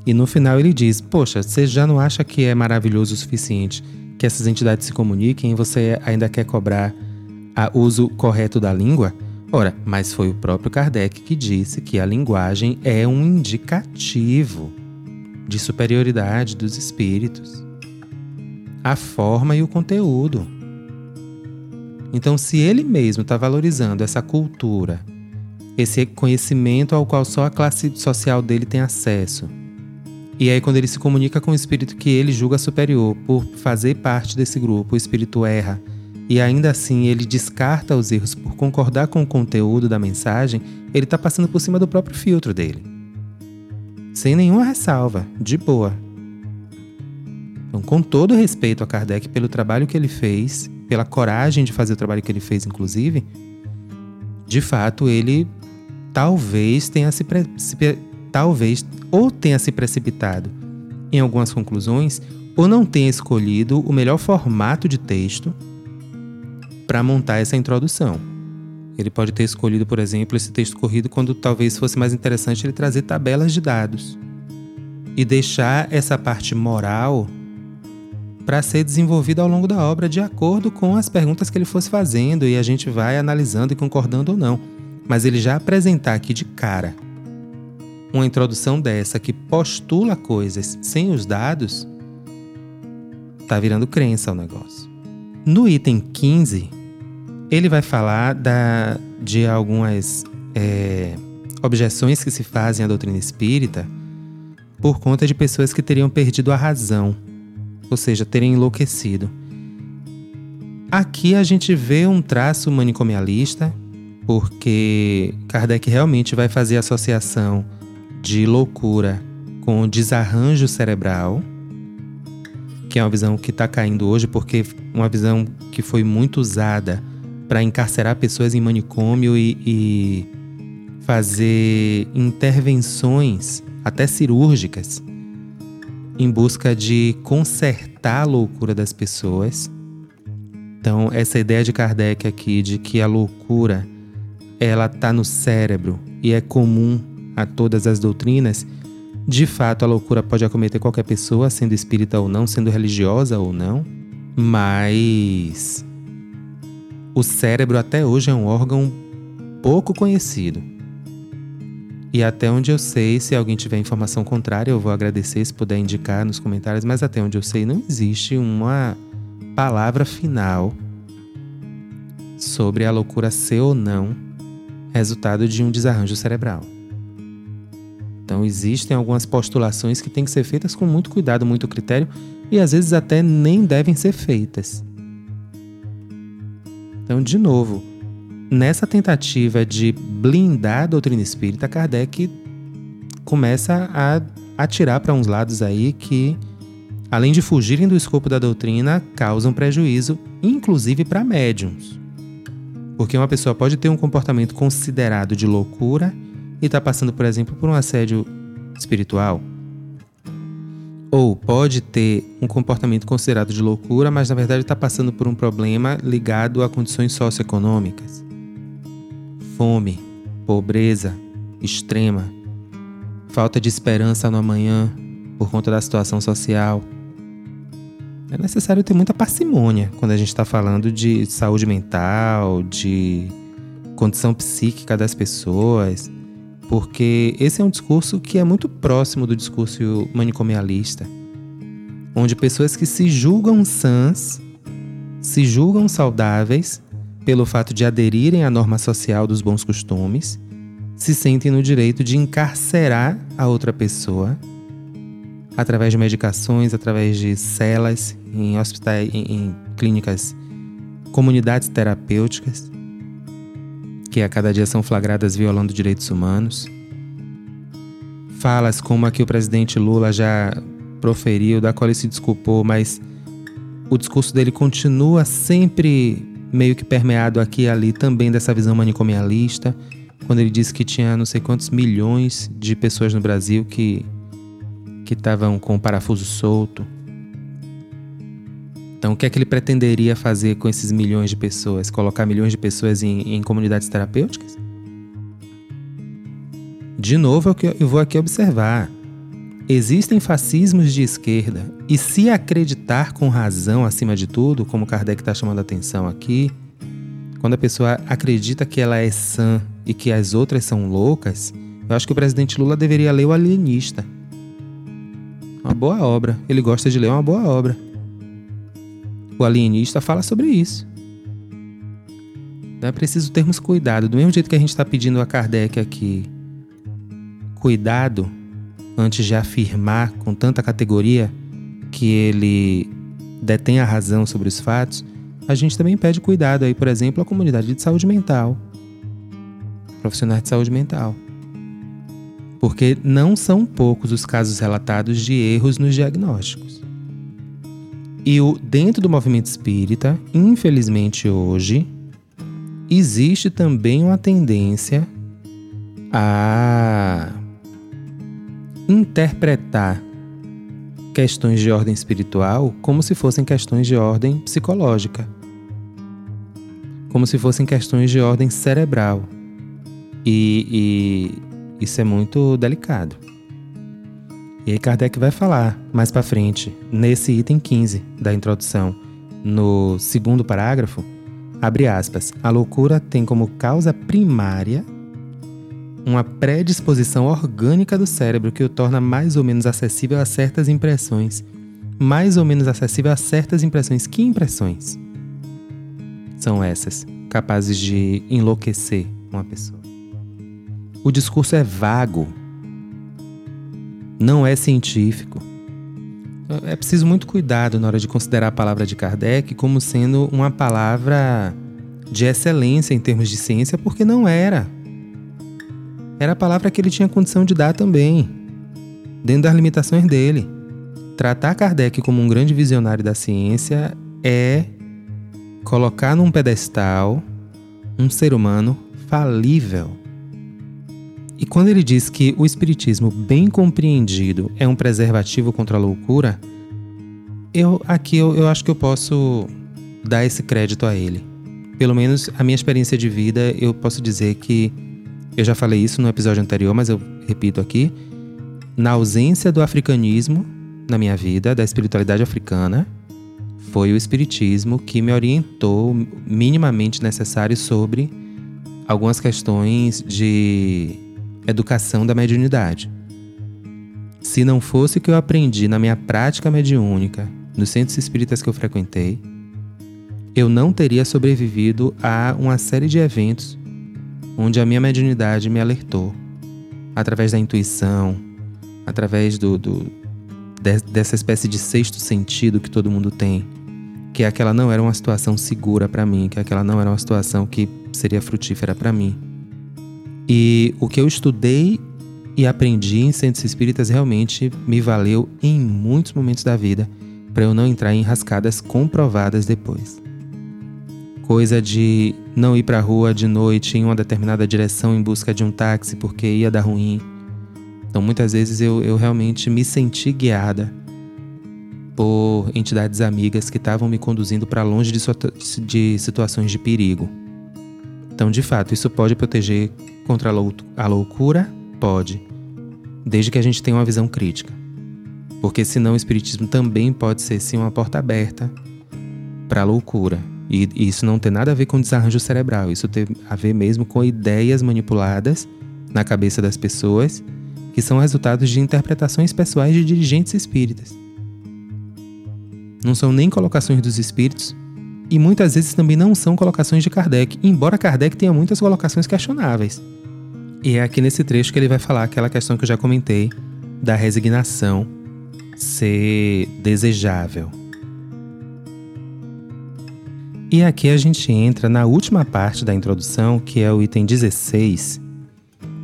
E no final ele diz: Poxa, você já não acha que é maravilhoso o suficiente que essas entidades se comuniquem e você ainda quer cobrar o uso correto da língua? Ora, mas foi o próprio Kardec que disse que a linguagem é um indicativo de superioridade dos espíritos, a forma e o conteúdo. Então, se ele mesmo está valorizando essa cultura, esse conhecimento ao qual só a classe social dele tem acesso, e aí, quando ele se comunica com o espírito que ele julga superior por fazer parte desse grupo, o espírito erra, e ainda assim ele descarta os erros por concordar com o conteúdo da mensagem, ele está passando por cima do próprio filtro dele. Sem nenhuma ressalva, de boa. Então, com todo respeito a Kardec pelo trabalho que ele fez, pela coragem de fazer o trabalho que ele fez, inclusive, de fato ele talvez tenha se, se talvez ou tenha se precipitado em algumas conclusões ou não tenha escolhido o melhor formato de texto para montar essa introdução. Ele pode ter escolhido, por exemplo, esse texto corrido quando talvez fosse mais interessante ele trazer tabelas de dados e deixar essa parte moral para ser desenvolvida ao longo da obra de acordo com as perguntas que ele fosse fazendo e a gente vai analisando e concordando ou não. Mas ele já apresentar aqui de cara uma introdução dessa que postula coisas sem os dados, tá virando crença o negócio. No item 15, ele vai falar da, de algumas é, objeções que se fazem à doutrina espírita por conta de pessoas que teriam perdido a razão, ou seja, terem enlouquecido. Aqui a gente vê um traço manicomialista, porque Kardec realmente vai fazer associação de loucura com desarranjo cerebral, que é uma visão que está caindo hoje, porque uma visão que foi muito usada para encarcerar pessoas em manicômio e, e fazer intervenções, até cirúrgicas, em busca de consertar a loucura das pessoas. Então, essa ideia de Kardec aqui de que a loucura ela está no cérebro e é comum a todas as doutrinas, de fato a loucura pode acometer qualquer pessoa, sendo espírita ou não, sendo religiosa ou não, mas o cérebro até hoje é um órgão pouco conhecido. E até onde eu sei, se alguém tiver informação contrária, eu vou agradecer se puder indicar nos comentários, mas até onde eu sei, não existe uma palavra final sobre a loucura ser ou não resultado de um desarranjo cerebral. Então existem algumas postulações que têm que ser feitas com muito cuidado, muito critério e às vezes até nem devem ser feitas. Então, de novo, nessa tentativa de blindar a doutrina espírita, Kardec começa a atirar para uns lados aí que, além de fugirem do escopo da doutrina, causam prejuízo, inclusive para médiums. Porque uma pessoa pode ter um comportamento considerado de loucura e está passando, por exemplo, por um assédio espiritual. Ou pode ter um comportamento considerado de loucura, mas na verdade está passando por um problema ligado a condições socioeconômicas. Fome, pobreza extrema, falta de esperança no amanhã por conta da situação social. É necessário ter muita parcimônia quando a gente está falando de saúde mental, de condição psíquica das pessoas porque esse é um discurso que é muito próximo do discurso manicomialista, onde pessoas que se julgam sãs, se julgam saudáveis pelo fato de aderirem à norma social dos bons costumes, se sentem no direito de encarcerar a outra pessoa através de medicações, através de celas em hospitais, em, em clínicas, comunidades terapêuticas que a cada dia são flagradas violando direitos humanos. Falas como a que o presidente Lula já proferiu, da qual ele se desculpou, mas o discurso dele continua sempre meio que permeado aqui e ali também dessa visão manicomialista, quando ele disse que tinha não sei quantos milhões de pessoas no Brasil que que estavam com o parafuso solto, então, o que é que ele pretenderia fazer com esses milhões de pessoas? Colocar milhões de pessoas em, em comunidades terapêuticas? De novo, é eu vou aqui observar. Existem fascismos de esquerda, e se acreditar com razão acima de tudo, como Kardec está chamando a atenção aqui, quando a pessoa acredita que ela é sã e que as outras são loucas, eu acho que o presidente Lula deveria ler o Alienista boa obra, ele gosta de ler uma boa obra. O alienista fala sobre isso. Então é preciso termos cuidado. Do mesmo jeito que a gente está pedindo a Kardec aqui, cuidado antes de afirmar com tanta categoria que ele detém a razão sobre os fatos, a gente também pede cuidado aí, por exemplo, à comunidade de saúde mental, profissionais de saúde mental. Porque não são poucos os casos relatados de erros nos diagnósticos. E o, dentro do movimento espírita, infelizmente hoje, existe também uma tendência a interpretar questões de ordem espiritual como se fossem questões de ordem psicológica, como se fossem questões de ordem cerebral. E, e isso é muito delicado. E aí Kardec vai falar mais para frente, nesse item 15 da introdução, no segundo parágrafo, abre aspas, a loucura tem como causa primária uma predisposição orgânica do cérebro que o torna mais ou menos acessível a certas impressões. Mais ou menos acessível a certas impressões. Que impressões? São essas, capazes de enlouquecer uma pessoa. O discurso é vago, não é científico. É preciso muito cuidado na hora de considerar a palavra de Kardec como sendo uma palavra de excelência em termos de ciência, porque não era era a palavra que ele tinha condição de dar também, dentro das limitações dele. Tratar Kardec como um grande visionário da ciência é colocar num pedestal um ser humano falível. E quando ele diz que o Espiritismo, bem compreendido, é um preservativo contra a loucura, eu aqui eu, eu acho que eu posso dar esse crédito a ele. Pelo menos a minha experiência de vida, eu posso dizer que eu já falei isso no episódio anterior, mas eu repito aqui. Na ausência do africanismo na minha vida, da espiritualidade africana, foi o espiritismo que me orientou minimamente necessário sobre algumas questões de educação da mediunidade. Se não fosse o que eu aprendi na minha prática mediúnica, nos centros espíritas que eu frequentei, eu não teria sobrevivido a uma série de eventos onde a minha mediunidade me alertou, através da intuição, através do, do de, dessa espécie de sexto sentido que todo mundo tem, que aquela não era uma situação segura para mim, que aquela não era uma situação que seria frutífera para mim. E o que eu estudei e aprendi em centros espíritas realmente me valeu em muitos momentos da vida para eu não entrar em rascadas comprovadas depois coisa de não ir para a rua de noite em uma determinada direção em busca de um táxi porque ia dar ruim. Então muitas vezes eu, eu realmente me senti guiada por entidades amigas que estavam me conduzindo para longe de, de, situações de perigo. Então, de fato, isso pode proteger contra a, lou a loucura? Pode, desde que a gente tenha uma visão crítica. Porque senão o espiritismo também pode ser sim uma porta aberta para a loucura. E, isso não tem nada a ver com desarranjo cerebral, isso tem a ver mesmo com ideias manipuladas na cabeça das pessoas, que são resultados de interpretações pessoais de dirigentes espíritas. Não são nem colocações dos espíritos, e muitas vezes também não são colocações de Kardec, embora Kardec tenha muitas colocações questionáveis. E é aqui nesse trecho que ele vai falar aquela questão que eu já comentei da resignação ser desejável. E aqui a gente entra na última parte da introdução, que é o item 16,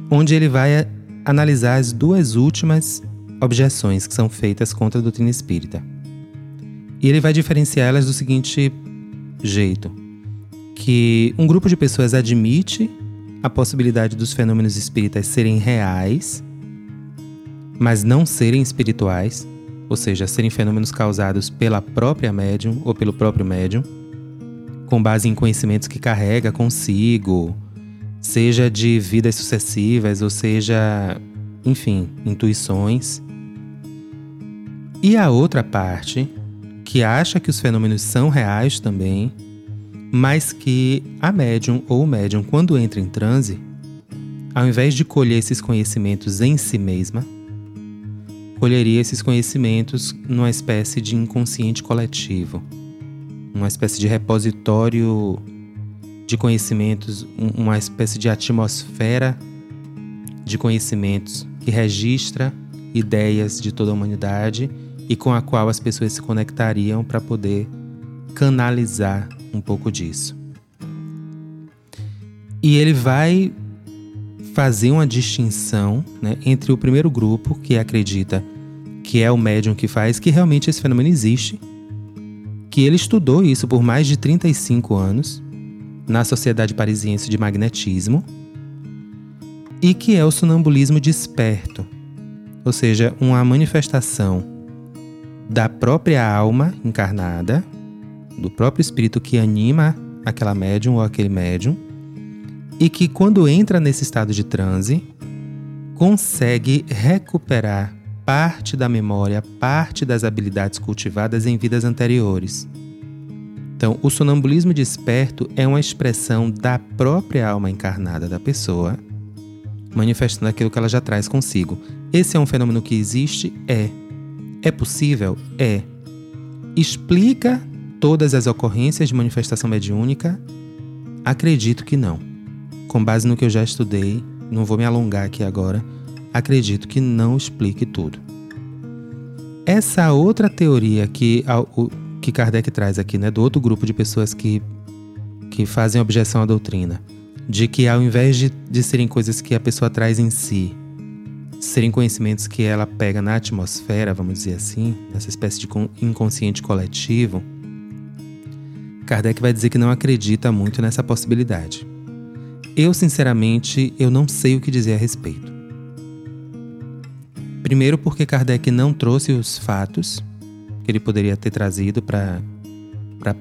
onde ele vai analisar as duas últimas objeções que são feitas contra a doutrina espírita. E ele vai diferenciar elas do seguinte jeito: que um grupo de pessoas admite a possibilidade dos fenômenos espíritas serem reais, mas não serem espirituais, ou seja, serem fenômenos causados pela própria médium ou pelo próprio médium com base em conhecimentos que carrega consigo, seja de vidas sucessivas ou seja, enfim, intuições. E a outra parte, que acha que os fenômenos são reais também, mas que a médium ou o médium, quando entra em transe, ao invés de colher esses conhecimentos em si mesma, colheria esses conhecimentos numa espécie de inconsciente coletivo, uma espécie de repositório de conhecimentos, uma espécie de atmosfera de conhecimentos que registra ideias de toda a humanidade e com a qual as pessoas se conectariam para poder canalizar um pouco disso. E ele vai fazer uma distinção né, entre o primeiro grupo, que acredita que é o médium que faz, que realmente esse fenômeno existe, que ele estudou isso por mais de 35 anos na Sociedade Parisiense de Magnetismo, e que é o sonambulismo desperto, ou seja, uma manifestação da própria alma encarnada, do próprio espírito que anima aquela médium ou aquele médium, e que quando entra nesse estado de transe, consegue recuperar parte da memória, parte das habilidades cultivadas em vidas anteriores. Então, o sonambulismo desperto é uma expressão da própria alma encarnada da pessoa, manifestando aquilo que ela já traz consigo. Esse é um fenômeno que existe? É. É possível? É. Explica todas as ocorrências de manifestação mediúnica? Acredito que não com base no que eu já estudei, não vou me alongar aqui agora, acredito que não explique tudo. Essa outra teoria que, que Kardec traz aqui, né, do outro grupo de pessoas que, que fazem objeção à doutrina, de que ao invés de, de serem coisas que a pessoa traz em si, serem conhecimentos que ela pega na atmosfera, vamos dizer assim, nessa espécie de inconsciente coletivo, Kardec vai dizer que não acredita muito nessa possibilidade. Eu, sinceramente, eu não sei o que dizer a respeito. Primeiro porque Kardec não trouxe os fatos que ele poderia ter trazido para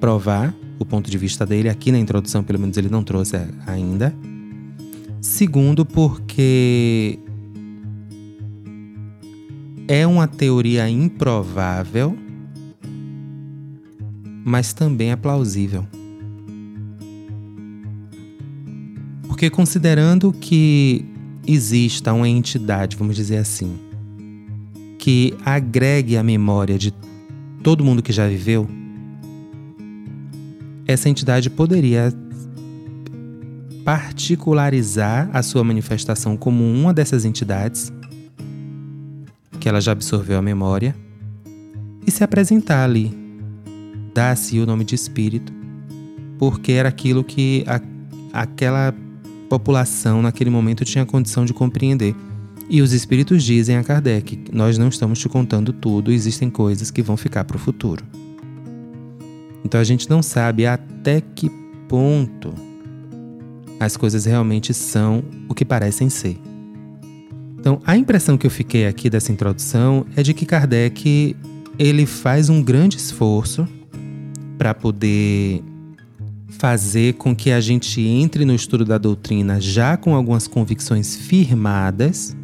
provar o ponto de vista dele. Aqui na introdução, pelo menos, ele não trouxe ainda. Segundo, porque é uma teoria improvável, mas também é plausível. Porque considerando que exista uma entidade, vamos dizer assim, que agregue a memória de todo mundo que já viveu, essa entidade poderia particularizar a sua manifestação como uma dessas entidades que ela já absorveu a memória e se apresentar ali, dar-se o nome de espírito, porque era aquilo que a, aquela população naquele momento tinha condição de compreender. E os espíritos dizem a Kardec: nós não estamos te contando tudo, existem coisas que vão ficar para o futuro. Então a gente não sabe até que ponto as coisas realmente são o que parecem ser. Então, a impressão que eu fiquei aqui dessa introdução é de que Kardec ele faz um grande esforço para poder fazer com que a gente entre no estudo da doutrina já com algumas convicções firmadas,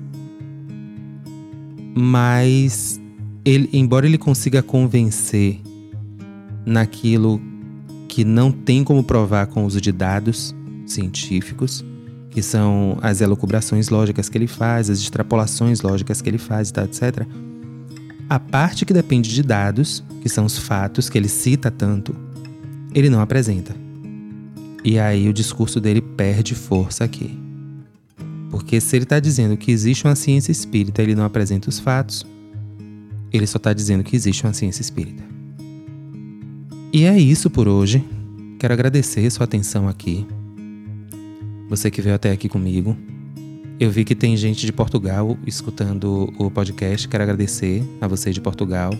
mas ele, embora ele consiga convencer naquilo que não tem como provar com o uso de dados científicos, que são as elucubrações lógicas que ele faz, as extrapolações lógicas que ele faz, tá, etc. A parte que depende de dados, que são os fatos que ele cita tanto, ele não apresenta. E aí o discurso dele perde força aqui. Porque se ele está dizendo que existe uma ciência espírita, ele não apresenta os fatos, ele só está dizendo que existe uma ciência espírita. E é isso por hoje. Quero agradecer sua atenção aqui. Você que veio até aqui comigo. Eu vi que tem gente de Portugal escutando o podcast. Quero agradecer a você de Portugal.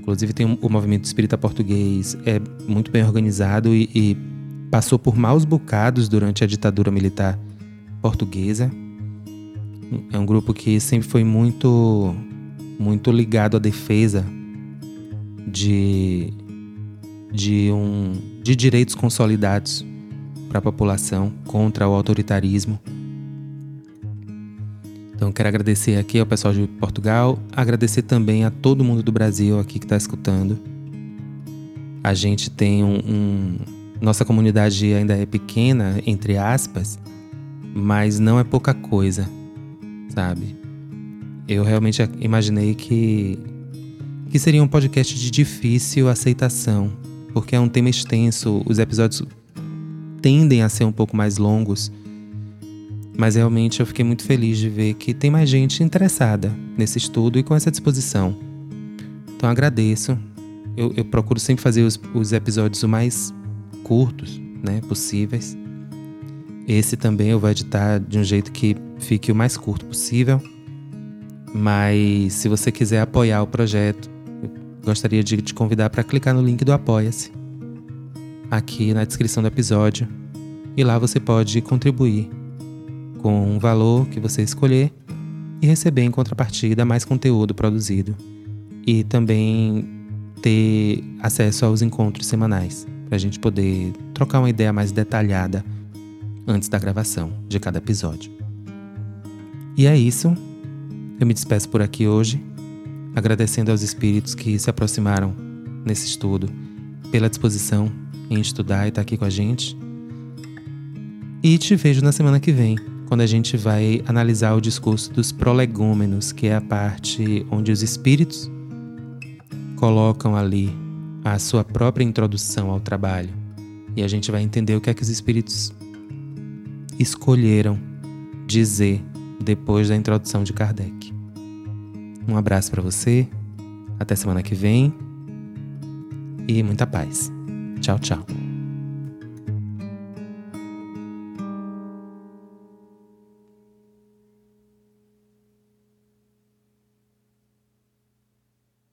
Inclusive tem um, o movimento espírita português é muito bem organizado e, e passou por maus bocados durante a ditadura militar portuguesa. É um grupo que sempre foi muito muito ligado à defesa de de um de direitos consolidados para a população contra o autoritarismo. Então quero agradecer aqui ao pessoal de Portugal, agradecer também a todo mundo do Brasil aqui que está escutando. A gente tem um, um nossa comunidade ainda é pequena, entre aspas, mas não é pouca coisa, sabe? eu realmente imaginei que, que seria um podcast de difícil aceitação, porque é um tema extenso, os episódios tendem a ser um pouco mais longos, mas realmente eu fiquei muito feliz de ver que tem mais gente interessada nesse estudo e com essa disposição. Então agradeço. Eu, eu procuro sempre fazer os, os episódios o mais curtos né, possíveis. Esse também eu vou editar de um jeito que fique o mais curto possível. Mas se você quiser apoiar o projeto, gostaria de te convidar para clicar no link do Apoia-se aqui na descrição do episódio. E lá você pode contribuir com um valor que você escolher e receber em contrapartida mais conteúdo produzido. E também ter acesso aos encontros semanais, para a gente poder trocar uma ideia mais detalhada antes da gravação de cada episódio. E é isso. Eu me despeço por aqui hoje, agradecendo aos espíritos que se aproximaram nesse estudo pela disposição em estudar e estar tá aqui com a gente. E te vejo na semana que vem, quando a gente vai analisar o discurso dos prolegômenos, que é a parte onde os espíritos colocam ali a sua própria introdução ao trabalho. E a gente vai entender o que é que os espíritos escolheram dizer depois da introdução de Kardec. Um abraço para você, até semana que vem e muita paz. 脚掌